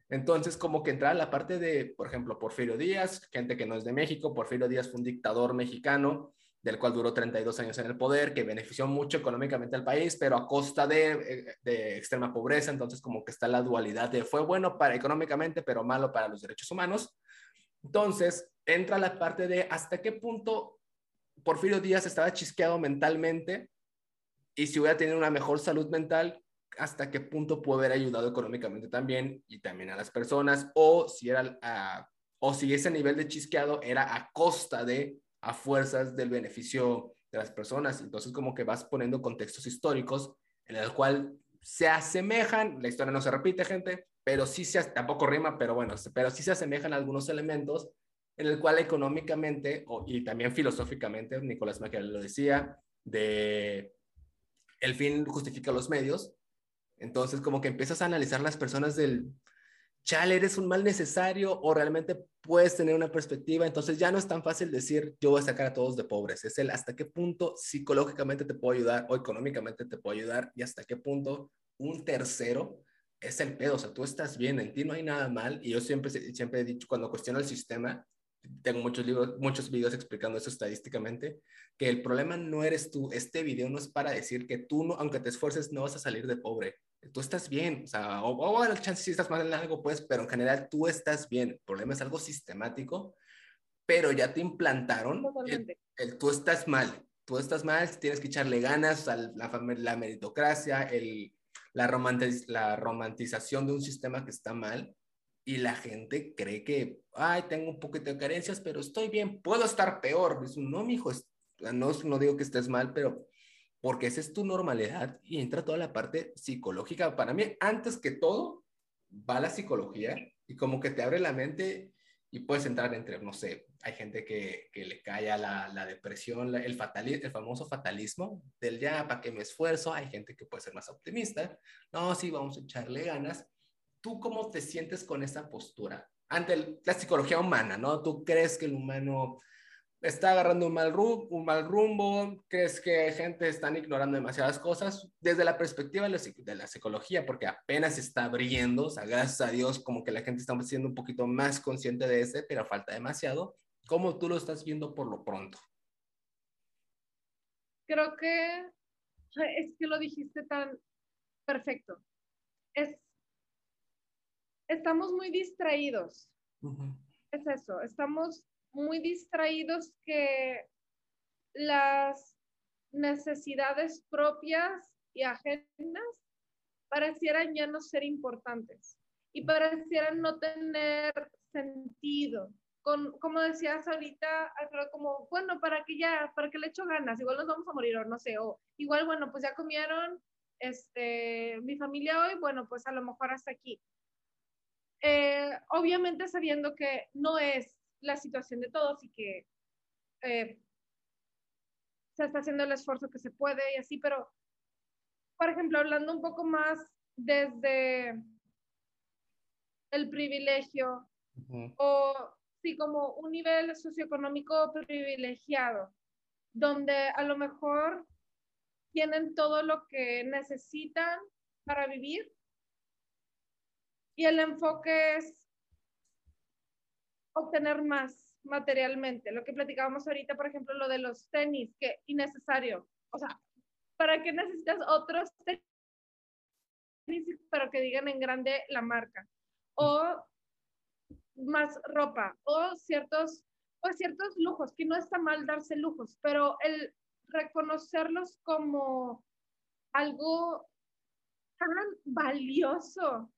Speaker 1: entonces, como que entraba la parte de, por ejemplo, Porfirio Díaz, gente que no es de México, Porfirio Díaz fue un dictador mexicano, del cual duró 32 años en el poder, que benefició mucho económicamente al país, pero a costa de, de, extrema pobreza, entonces como que está la dualidad de fue bueno para económicamente, pero malo para los derechos humanos. Entonces, entra la parte de hasta qué punto Porfirio Díaz estaba chisqueado mentalmente y si hubiera tenido una mejor salud mental, hasta qué punto puede haber ayudado económicamente también y también a las personas, o si, era, o si ese nivel de chisqueado era a costa de, a fuerzas del beneficio de las personas. Entonces, como que vas poniendo contextos históricos en el cual se asemejan, la historia no se repite, gente, pero sí se, tampoco rima, pero bueno, pero sí se asemejan algunos elementos en el cual económicamente y también filosóficamente, Nicolás Maquiavelo lo decía, de el fin justifica los medios, entonces, como que empiezas a analizar las personas del, chale, eres un mal necesario o realmente puedes tener una perspectiva. Entonces, ya no es tan fácil decir, yo voy a sacar a todos de pobres. Es el hasta qué punto psicológicamente te puedo ayudar o económicamente te puedo ayudar y hasta qué punto un tercero es el pedo. O sea, tú estás bien, en ti no hay nada mal. Y yo siempre, siempre he dicho, cuando cuestiono el sistema, tengo muchos libros, muchos videos explicando eso estadísticamente, que el problema no eres tú. Este video no es para decir que tú, no, aunque te esfuerces, no vas a salir de pobre tú estás bien, o sea, o, o la chance si estás mal en algo, pues, pero en general tú estás bien. El problema es algo sistemático, pero ya te implantaron el, tú estás mal, tú estás mal, tienes que echarle ganas a la, la meritocracia, el, la, la romantización de un sistema que está mal y la gente cree que, ay, tengo un poquito de carencias, pero estoy bien, puedo estar peor. No, mijo, no, no digo que estés mal, pero porque esa es tu normalidad y entra toda la parte psicológica. Para mí, antes que todo, va la psicología y como que te abre la mente y puedes entrar entre, no sé, hay gente que, que le cae a la, la depresión, el, fatalismo, el famoso fatalismo del ya, ¿para qué me esfuerzo? Hay gente que puede ser más optimista. No, sí, vamos a echarle ganas. ¿Tú cómo te sientes con esa postura? Ante la psicología humana, ¿no? ¿Tú crees que el humano está agarrando un mal, un mal rumbo, crees que gente están ignorando demasiadas cosas desde la perspectiva de la, psicología, porque apenas está abriendo, o sea, gracias a Dios como que la gente está siendo un poquito más consciente de ese, pero falta demasiado. ¿Cómo tú lo estás viendo por lo pronto?
Speaker 2: Creo que es que lo dijiste tan perfecto. Es, estamos muy distraídos. Es eso, estamos muy distraídos que las necesidades propias y ajenas parecieran ya no ser importantes y parecieran no tener sentido. Con, como decías ahorita, como, bueno, ¿para que ya, para que le echo ganas? Igual nos vamos a morir o no sé, o igual, bueno, pues ya comieron este, mi familia hoy, bueno, pues a lo mejor hasta aquí. Eh, obviamente sabiendo que no es la situación de todos y que eh, se está haciendo el esfuerzo que se puede y así, pero, por ejemplo, hablando un poco más desde el privilegio o sí como un nivel socioeconómico privilegiado, donde a lo mejor tienen todo lo que necesitan para vivir y el enfoque es obtener más materialmente. Lo que platicábamos ahorita, por ejemplo, lo de los tenis, que innecesario. O sea, ¿para qué necesitas otros tenis, pero que digan en grande la marca? O más ropa, o ciertos, o ciertos lujos, que no está mal darse lujos, pero el reconocerlos como algo tan valioso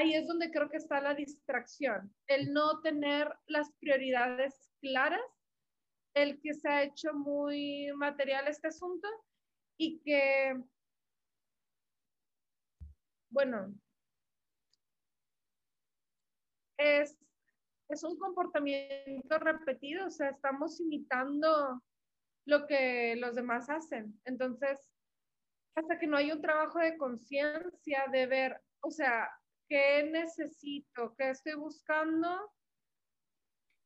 Speaker 2: ahí es donde creo que está la distracción, el no tener las prioridades claras, el que se ha hecho muy material este asunto y que, bueno, es, es un comportamiento repetido, o sea, estamos imitando lo que los demás hacen. Entonces, hasta que no hay un trabajo de conciencia, de ver, o sea, qué necesito, qué estoy buscando,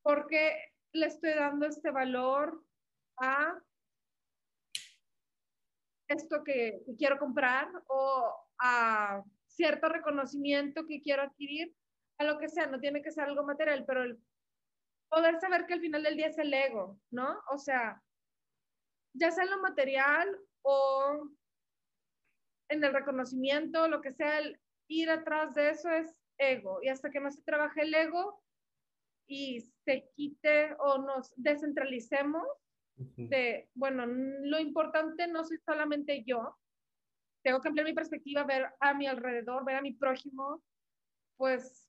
Speaker 2: por qué le estoy dando este valor a esto que, quiero comprar o a cierto reconocimiento que quiero adquirir, a lo que sea, no tiene que ser algo material, pero el poder saber que al final del día es el ego, ¿no? O sea, ya sea en lo material o en el reconocimiento, lo que sea, el, ir atrás de eso es ego. Y hasta que no se trabaje el ego y se quite o nos descentralicemos de, bueno, lo importante no soy solamente yo, tengo que ampliar mi perspectiva, ver a mi alrededor, ver a mi prójimo, pues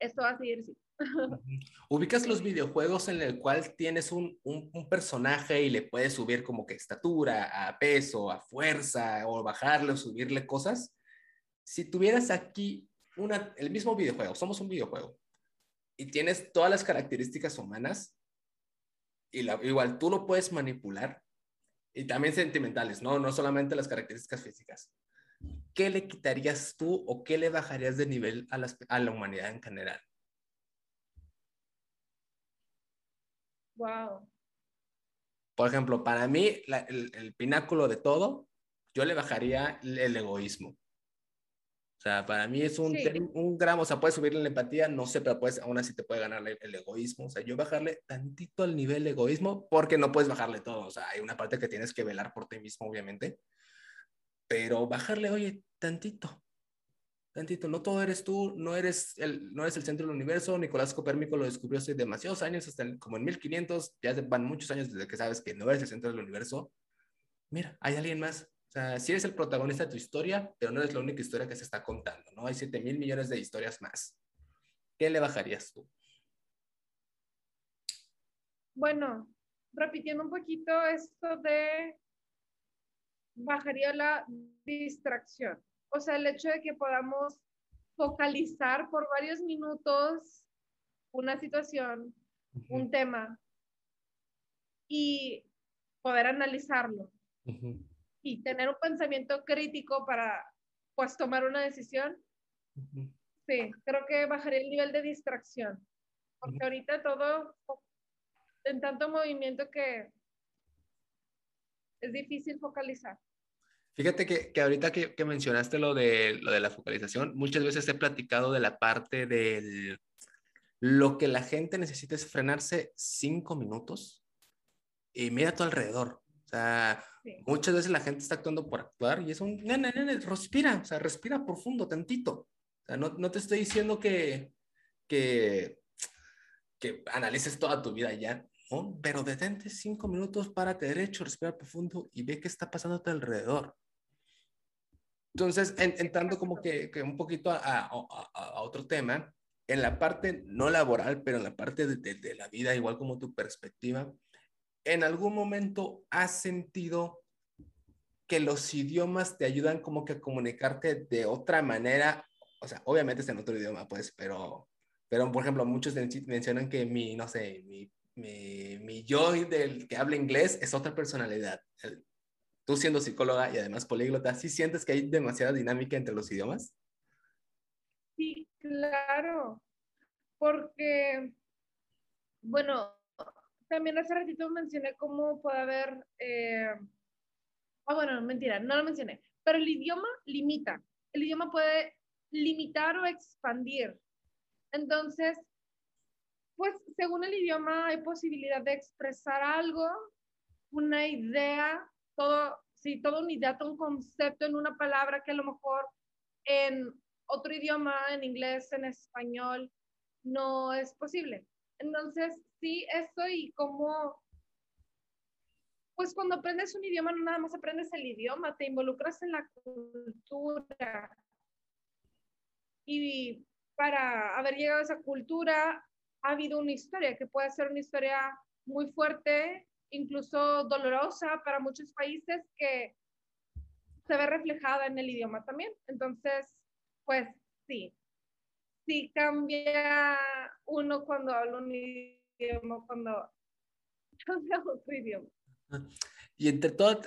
Speaker 2: esto va a seguir así.
Speaker 1: ¿Ubicas los videojuegos en el cual tienes un, un, un, personaje y le puedes subir como que estatura, a peso, a fuerza, o bajarle o subirle cosas? Si tuvieras aquí una, el mismo videojuego, somos un videojuego, y tienes todas las características humanas, y la, igual tú lo puedes manipular, y también sentimentales, ¿no? No solamente las características físicas. ¿Qué le quitarías tú o qué le bajarías de nivel a, las, a la humanidad en general?
Speaker 2: Wow.
Speaker 1: Por ejemplo, para mí, el, el, pináculo de todo, yo le bajaría el egoísmo. O sea, para mí es un, un gramo, o sea, puedes subirle la empatía, no sé, pero puedes, aún así te puede ganar el, egoísmo. O sea, yo bajarle tantito al nivel de egoísmo, porque no puedes bajarle todo. O sea, hay una parte que tienes que velar por ti mismo, obviamente. Pero bajarle, oye, tantito, tantito, no todo eres tú, no eres el, no eres el centro del universo. Nicolás Copérnico lo descubrió hace demasiados años, hasta como en 1500, ya van muchos años desde que sabes que no eres el centro del universo. Mira, hay alguien más, o sea, sí eres el protagonista de tu historia, pero no eres la única historia que se está contando, ¿no? Hay 7 mil millones de historias más. ¿Qué le bajarías tú?
Speaker 2: Bueno, repitiendo un poquito esto de bajaría la distracción. O sea, el hecho de que podamos focalizar por varios minutos una situación, un tema y poder analizarlo y tener un pensamiento crítico para pues tomar una decisión, sí, creo que bajaría el nivel de distracción, porque ahorita todo en tanto movimiento que es difícil focalizar.
Speaker 1: Fíjate que, que ahorita que, que, mencionaste lo de, lo de la focalización, muchas veces he platicado de la parte del... Lo que la gente necesita es frenarse cinco minutos y mira a tu alrededor. O sea, Muchas veces la gente está actuando por actuar y es un, nene, nene, respira, o sea, respira profundo, tantito. O sea, no, no te estoy diciendo que, que, que analices toda tu vida ya, ¿no? Pero detente cinco minutos, párate derecho, respira profundo y ve qué está pasando a tu alrededor. Entonces, entrando como que, que, un poquito a, a, a, otro tema, en la parte no laboral, pero en la parte de, de, de la vida, igual como tu perspectiva, ¿en algún momento has sentido que los idiomas te ayudan como que a comunicarte de otra manera? O sea, obviamente es en otro idioma, pues, pero Pero, por ejemplo, muchos mencionan que mi, no sé, mi, mi, yo del que habla inglés es otra personalidad. Tú siendo psicóloga y además políglota, ¿sí sientes que hay demasiada dinámica entre los idiomas?
Speaker 2: Sí, claro. Porque, bueno, también hace ratito mencioné cómo puede haber... Eh, ah, bueno, mentira, no lo mencioné. Pero el idioma limita. El idioma puede limitar o expandir. Entonces, pues según el idioma hay posibilidad de expresar algo, una idea, todo, sí, toda una idea, todo un concepto en una palabra que a lo mejor en otro idioma, en inglés, en español, no es posible. Entonces, sí, eso y como, pues cuando aprendes un idioma, no nada más aprendes el idioma, te involucras en la cultura. Y para haber llegado a esa cultura, ha habido una historia que puede ser una historia muy fuerte, incluso dolorosa para muchos países que se ve reflejada en el idioma también. Entonces, pues sí, sí cambia uno cuando habla un idioma, cuando cambia otro idioma.
Speaker 1: Y entre todo,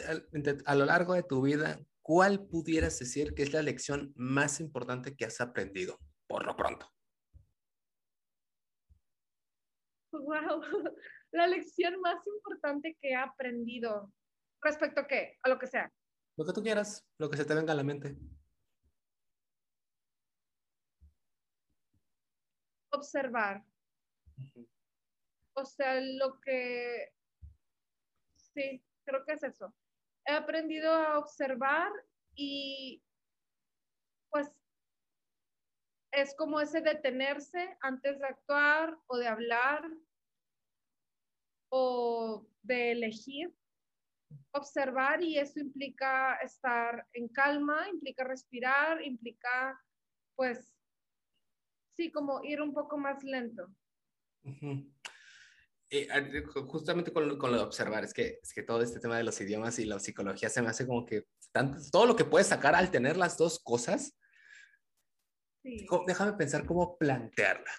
Speaker 1: a lo largo de tu vida, ¿cuál pudieras decir que es la lección más importante que has aprendido, por lo pronto?
Speaker 2: Wow, la lección más importante que he aprendido. ¿Respecto a qué? A lo que sea.
Speaker 1: Lo que tú quieras, lo que se te venga a la mente.
Speaker 2: Observar. O sea, lo que... Sí, creo que es eso. He aprendido a observar y pues es como ese detenerse antes de actuar o de hablar o de elegir, observar y eso implica estar en calma, implica respirar, implica pues sí, como ir un poco más lento.
Speaker 1: Justamente con, lo de observar, es que, es que todo este tema de los idiomas y la psicología se me hace como que todo lo que puedes sacar al tener las dos cosas, déjame pensar cómo plantearla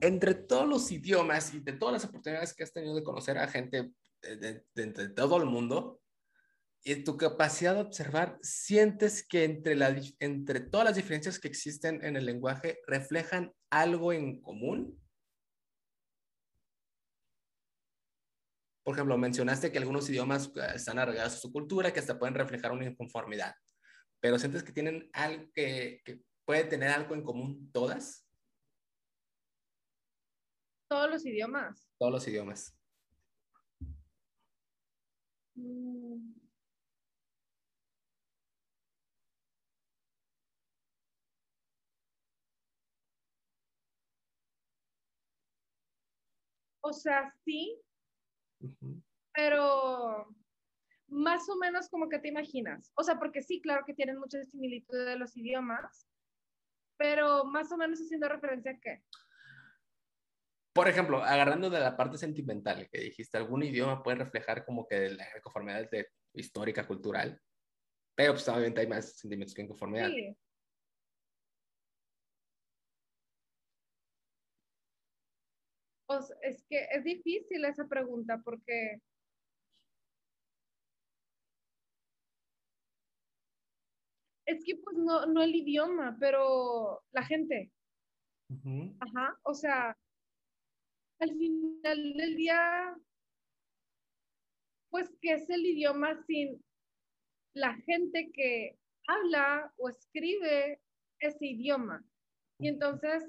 Speaker 1: entre todos los idiomas y de todas las oportunidades que has tenido de conocer a gente de, todo el mundo, y tu capacidad de observar, ¿sientes que entre, la, entre todas las diferencias que existen en el lenguaje reflejan algo en común? Por ejemplo, mencionaste que algunos idiomas eh, están arraigados a su cultura, que hasta pueden reflejar una inconformidad, pero ¿sientes que tienen algo que, que puede tener algo en común todas?
Speaker 2: Todos los idiomas.
Speaker 1: Todos los idiomas.
Speaker 2: Mm. O sea, sí, pero más o menos como que te imaginas. O sea, porque sí, claro que tienen muchas similitudes de los idiomas, pero más o menos haciendo referencia a qué.
Speaker 1: Por ejemplo, agarrando de la parte sentimental que dijiste, algún idioma puede reflejar como que la conformidad de histórica, cultural, pero pues obviamente hay más sentimientos que inconformidad. Sí.
Speaker 2: Es que es difícil esa pregunta porque es que pues no, no el idioma, pero la gente. Ajá, o sea, al final del día, pues, ¿qué es el idioma sin la gente que habla o escribe ese idioma? Y entonces,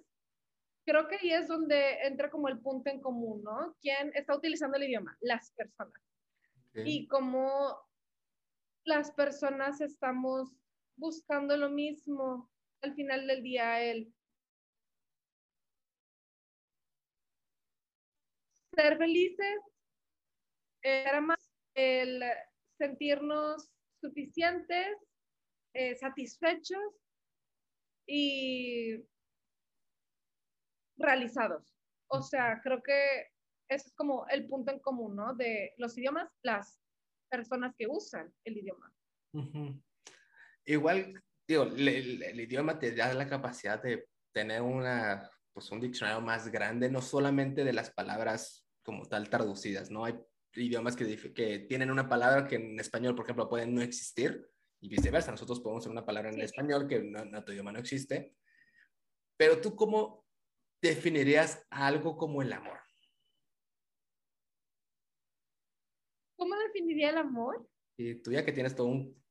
Speaker 2: creo que ahí es donde entra como el punto en común, ¿no? ¿Quién está utilizando el idioma? Las personas. Y como las personas estamos buscando lo mismo al final del día, el ser felices era más el sentirnos suficientes, eh, satisfechos y realizados. O sea, creo que es como el punto en común, ¿no? De los idiomas, las personas que usan el idioma.
Speaker 1: Igual, digo, el, idioma te da la capacidad de tener una pues un diccionario más grande, no solamente de las palabras como tal traducidas, ¿no? Hay idiomas que, que tienen una palabra que en español, por ejemplo, pueden no existir y viceversa. Nosotros podemos tener una palabra en español que en otro idioma no existe. Pero tú, ¿cómo definirías algo como el amor?
Speaker 2: ¿Cómo definiría el amor?
Speaker 1: Y tú ya que tienes todo un...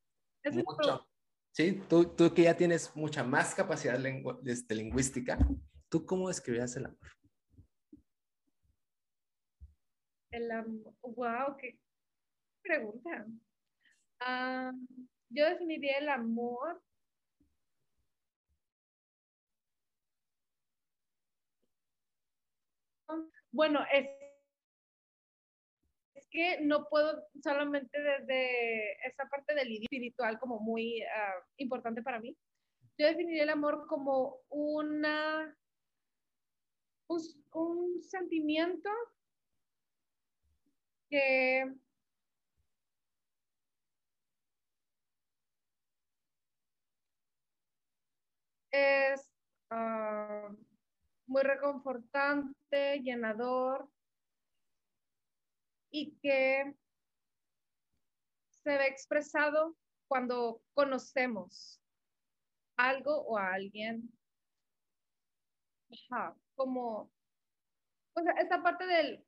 Speaker 1: Mucho, sí, tú, tú, que ya tienes mucha más capacidad este, lingüística, ¿tú cómo describirías el amor?
Speaker 2: El amor, wow, qué pregunta. Ah, yo definiría el amor bueno, es, que no puedo solamente desde esa parte del espiritual como muy ah, importante para mí. Yo definiría el amor como una un, un sentimiento que es uh, muy reconfortante, llenador y que se ve expresado cuando conocemos algo o a alguien. Como, o sea, esta parte del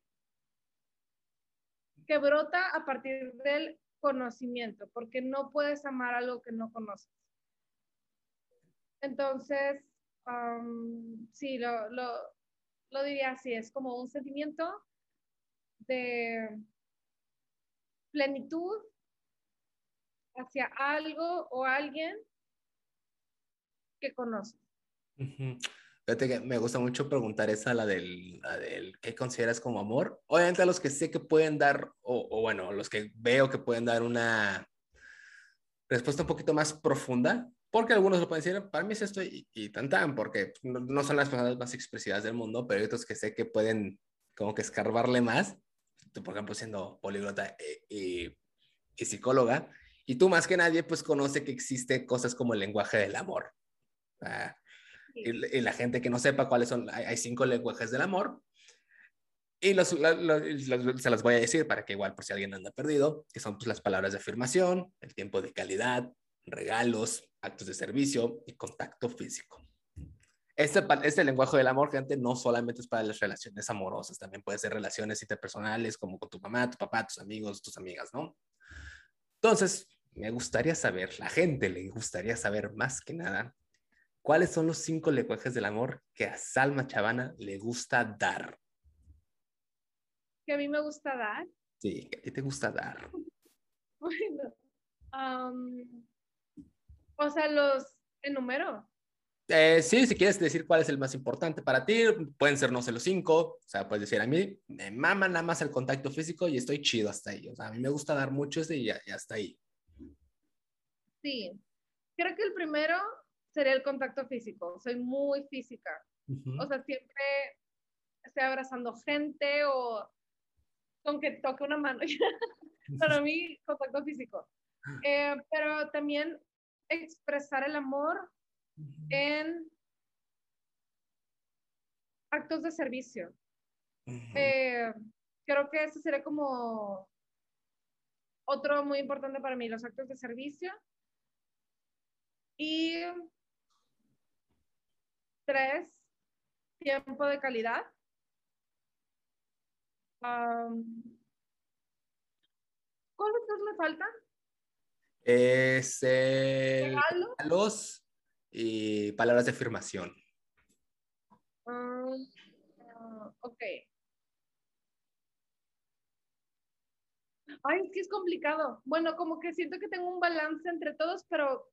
Speaker 2: que brota a partir del conocimiento, porque no puedes amar algo que no conoces. Entonces, sí, lo, lo, diría así, es como un sentimiento de plenitud hacia algo o alguien que conoce.
Speaker 1: Fíjate que me gusta mucho preguntar esa, la del, la del ¿qué consideras como amor? Obviamente a los que sé que pueden dar, o, o bueno, los que veo que pueden dar una respuesta un poquito más profunda, porque algunos lo pueden decir, para mí es esto y, tan tan, porque no, son las personas más expresivas del mundo, pero hay otros que sé que pueden como que escarbarle más, tú por ejemplo siendo políglota y, y, psicóloga, y tú más que nadie pues conoce que existe cosas como el lenguaje del amor. y, la gente que no sepa cuáles son, hay, cinco lenguajes del amor, y los, se las voy a decir para que igual por si alguien anda perdido, que son pues, las palabras de afirmación, el tiempo de calidad, regalos, actos de servicio y contacto físico. Este, este lenguaje del amor, gente, no solamente es para las relaciones amorosas, también puede ser relaciones interpersonales como con tu mamá, tu papá, tus amigos, tus amigas, ¿no? Entonces, me gustaría saber, la gente le gustaría saber más que nada, ¿cuáles son los cinco lenguajes del amor que a Salma Chavana le gusta dar?
Speaker 2: ¿Que a mí me gusta dar?
Speaker 1: Sí, ¿qué te gusta dar?
Speaker 2: Bueno, um, o sea, los enumero.
Speaker 1: Eh, sí, si quieres decir cuál es el más importante para ti, pueden ser, no sé, los cinco. O sea, puedes decir, a mí me mama nada más el contacto físico y estoy chido hasta ahí. O sea, a mí me gusta dar mucho ese y ya, hasta ahí.
Speaker 2: Sí, creo que el primero sería el contacto físico. Soy muy física. O sea, siempre estoy abrazando gente o con que toque una mano. Para mí, contacto físico. Eh, pero también expresar el amor en actos de servicio. Eh, creo que ese sería como otro muy importante para mí, los actos de servicio. Y tres, tiempo de calidad. Um, ¿Cuáles me faltan?
Speaker 1: Es el regalos y palabras de afirmación.
Speaker 2: Ah, ok. Ay, es que es complicado. Bueno, como que siento que tengo un balance entre todos, pero,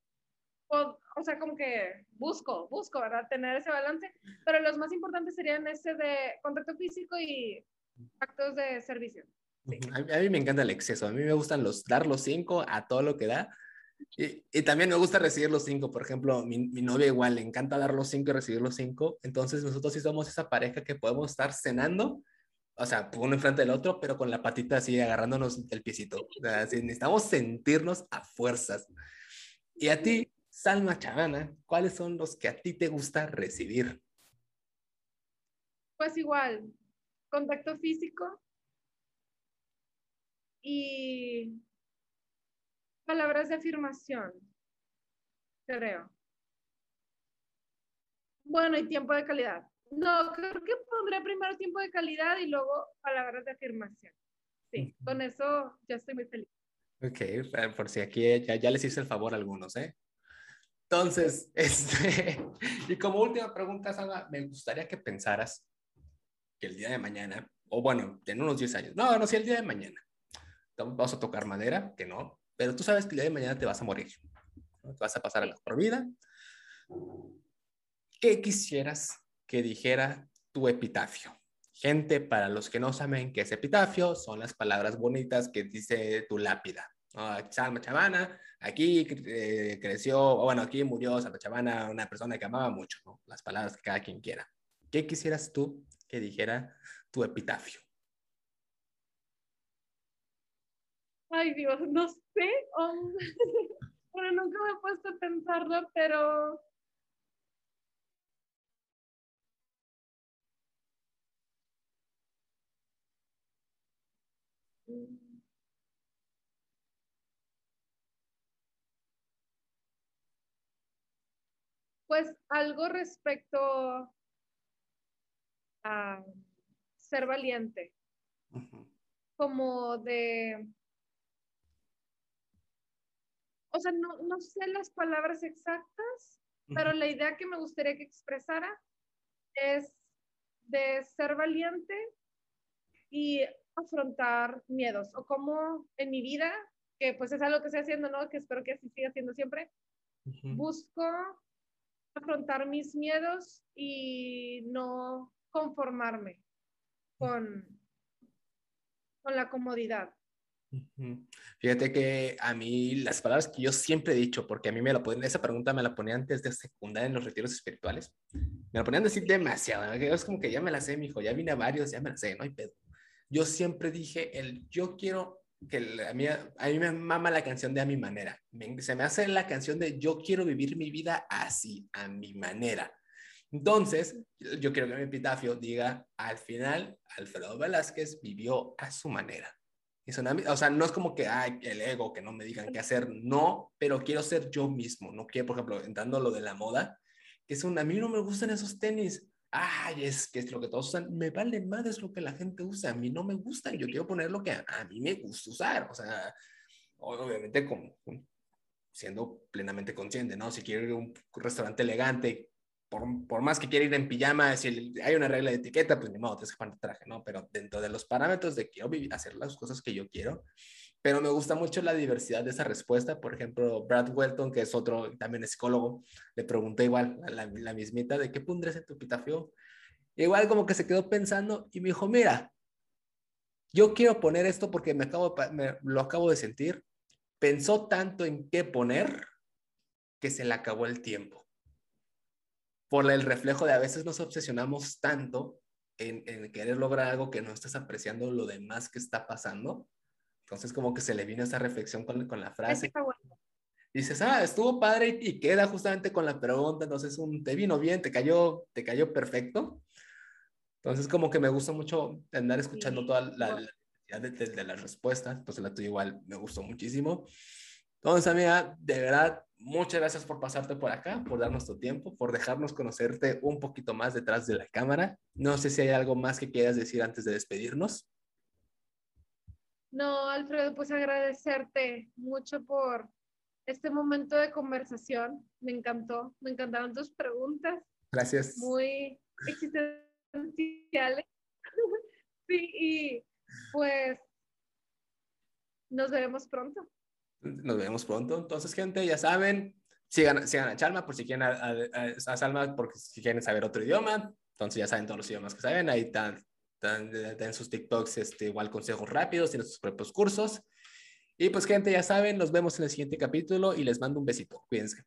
Speaker 2: o, o, sea, como que busco, busco, ¿verdad? Tener ese balance, pero los más importantes serían ese de contacto físico y actos de servicio.
Speaker 1: A, mí me encanta el exceso. A mí me gustan los dar los cinco a todo lo que da. Y, y también me gusta recibir los cinco. Por ejemplo, mi, mi, novia igual le encanta dar los cinco y recibir los cinco. Entonces nosotros sí somos esa pareja que podemos estar cenando, o sea, uno enfrente del otro, pero con la patita así agarrándonos el piecito. O sea, necesitamos sentirnos a fuerzas. Y a ti, Salma Chavana, ¿cuáles son los que a ti te gusta recibir?
Speaker 2: Pues igual, contacto físico y palabras de afirmación, creo. Bueno, y tiempo de calidad. No, creo que pondré primero tiempo de calidad y luego palabras de afirmación. Sí, con eso ya estoy muy feliz.
Speaker 1: Ok, por si aquí ya, ya les hice el favor a algunos, ¿eh? Entonces, este, y como última pregunta, Sandra, me gustaría que pensaras que el día de mañana, o bueno, en unos 10 años, no, no, si el día de mañana, vamos a tocar madera, que no, pero tú sabes que el día de mañana te vas a morir, te vas a pasar a la por vida. ¿Qué quisieras que dijera tu epitafio? Gente, para los que no saben qué es epitafio, son las palabras bonitas que dice tu lápida. Salma Chavana, aquí eh, creció, bueno, aquí murió Salma Chavana, una persona que amaba mucho, las palabras que cada quien quiera. ¿Qué quisieras tú que dijera tu epitafio?
Speaker 2: Ay, Dios, no sé. bueno, nunca me he puesto a pensarlo, pero Pues algo respecto a ser valiente, como de, o sea, no, no sé las palabras exactas, pero la idea que me gustaría que expresara es de ser valiente y afrontar miedos o como en mi vida, que pues es algo que estoy haciendo, ¿no? Que espero que así siga haciendo siempre, busco afrontar mis miedos y no conformarme con, con la comodidad.
Speaker 1: Fíjate que a mí las palabras que yo siempre he dicho, porque a mí me la ponen, esa pregunta me la ponía antes de secundaria en los retiros espirituales, me la ponían decir demasiado, es como que ya me la sé, mi hijo, ya vine a varios, ya me la sé, no hay pedo yo siempre dije el yo quiero que a mí, a mí me mama la canción de a mi manera. se me hace la canción de yo quiero vivir mi vida así, a mi manera. Entonces, yo quiero que mi epitafio diga, al final, Alfredo Velázquez vivió a su manera. O sea, no es como que, ay, el ego, que no me digan qué hacer, no, pero quiero ser yo mismo, no quiero, por ejemplo, entrando lo de la moda, que es un, a mí no me gustan esos tenis, ay, es que es lo que todos usan, me vale más es lo que la gente usa, a mí no me gusta, yo quiero poner lo que a, mí me gusta usar, o sea, obviamente como siendo plenamente consciente, ¿no? Si quiero ir a un restaurante elegante, por, por, más que quiera ir en pijama, si hay una regla de etiqueta, pues ni modo, tienes que poner traje, ¿no? Pero dentro de los parámetros de quiero vivir, hacer las cosas que yo quiero, pero me gusta mucho la diversidad de esa respuesta. Por ejemplo, Brad Welton, que es otro, también psicólogo, le pregunté igual, la, la mismita, de qué pondrías en tu epitafio. Igual como que se quedó pensando y me dijo, mira, yo quiero poner esto porque me acabo, me, lo acabo de sentir. Pensó tanto en qué poner que se le acabó el tiempo. Por el reflejo de a veces nos obsesionamos tanto en, en querer lograr algo que no estás apreciando lo demás que está pasando entonces como que se le vino esa reflexión con, con la frase. Dices, ah, estuvo padre y, queda justamente con la pregunta, entonces un, te vino bien, te cayó, te cayó perfecto. Entonces como que me gusta mucho andar escuchando toda la, la de, de, las respuestas, entonces la tuya igual me gustó muchísimo. Entonces, amiga, de verdad, muchas gracias por pasarte por acá, por darnos tu tiempo, por dejarnos conocerte un poquito más detrás de la cámara. No sé si hay algo más que quieras decir antes de despedirnos.
Speaker 2: No, Alfredo, pues agradecerte mucho por este momento de conversación. Me encantó, me encantaron tus preguntas.
Speaker 1: Gracias.
Speaker 2: Muy existenciales. sí, y pues nos veremos pronto.
Speaker 1: Nos vemos pronto. Entonces, gente, ya saben, sigan, sigan a Chalma por si quieren a, a, Salma, porque si quieren saber otro idioma. Entonces ya saben todos los idiomas que saben. Ahí están en sus TikToks este, igual consejos rápidos, tienen sus propios cursos. Y pues gente, ya saben, nos vemos en el siguiente capítulo y les mando un besito. Cuídense.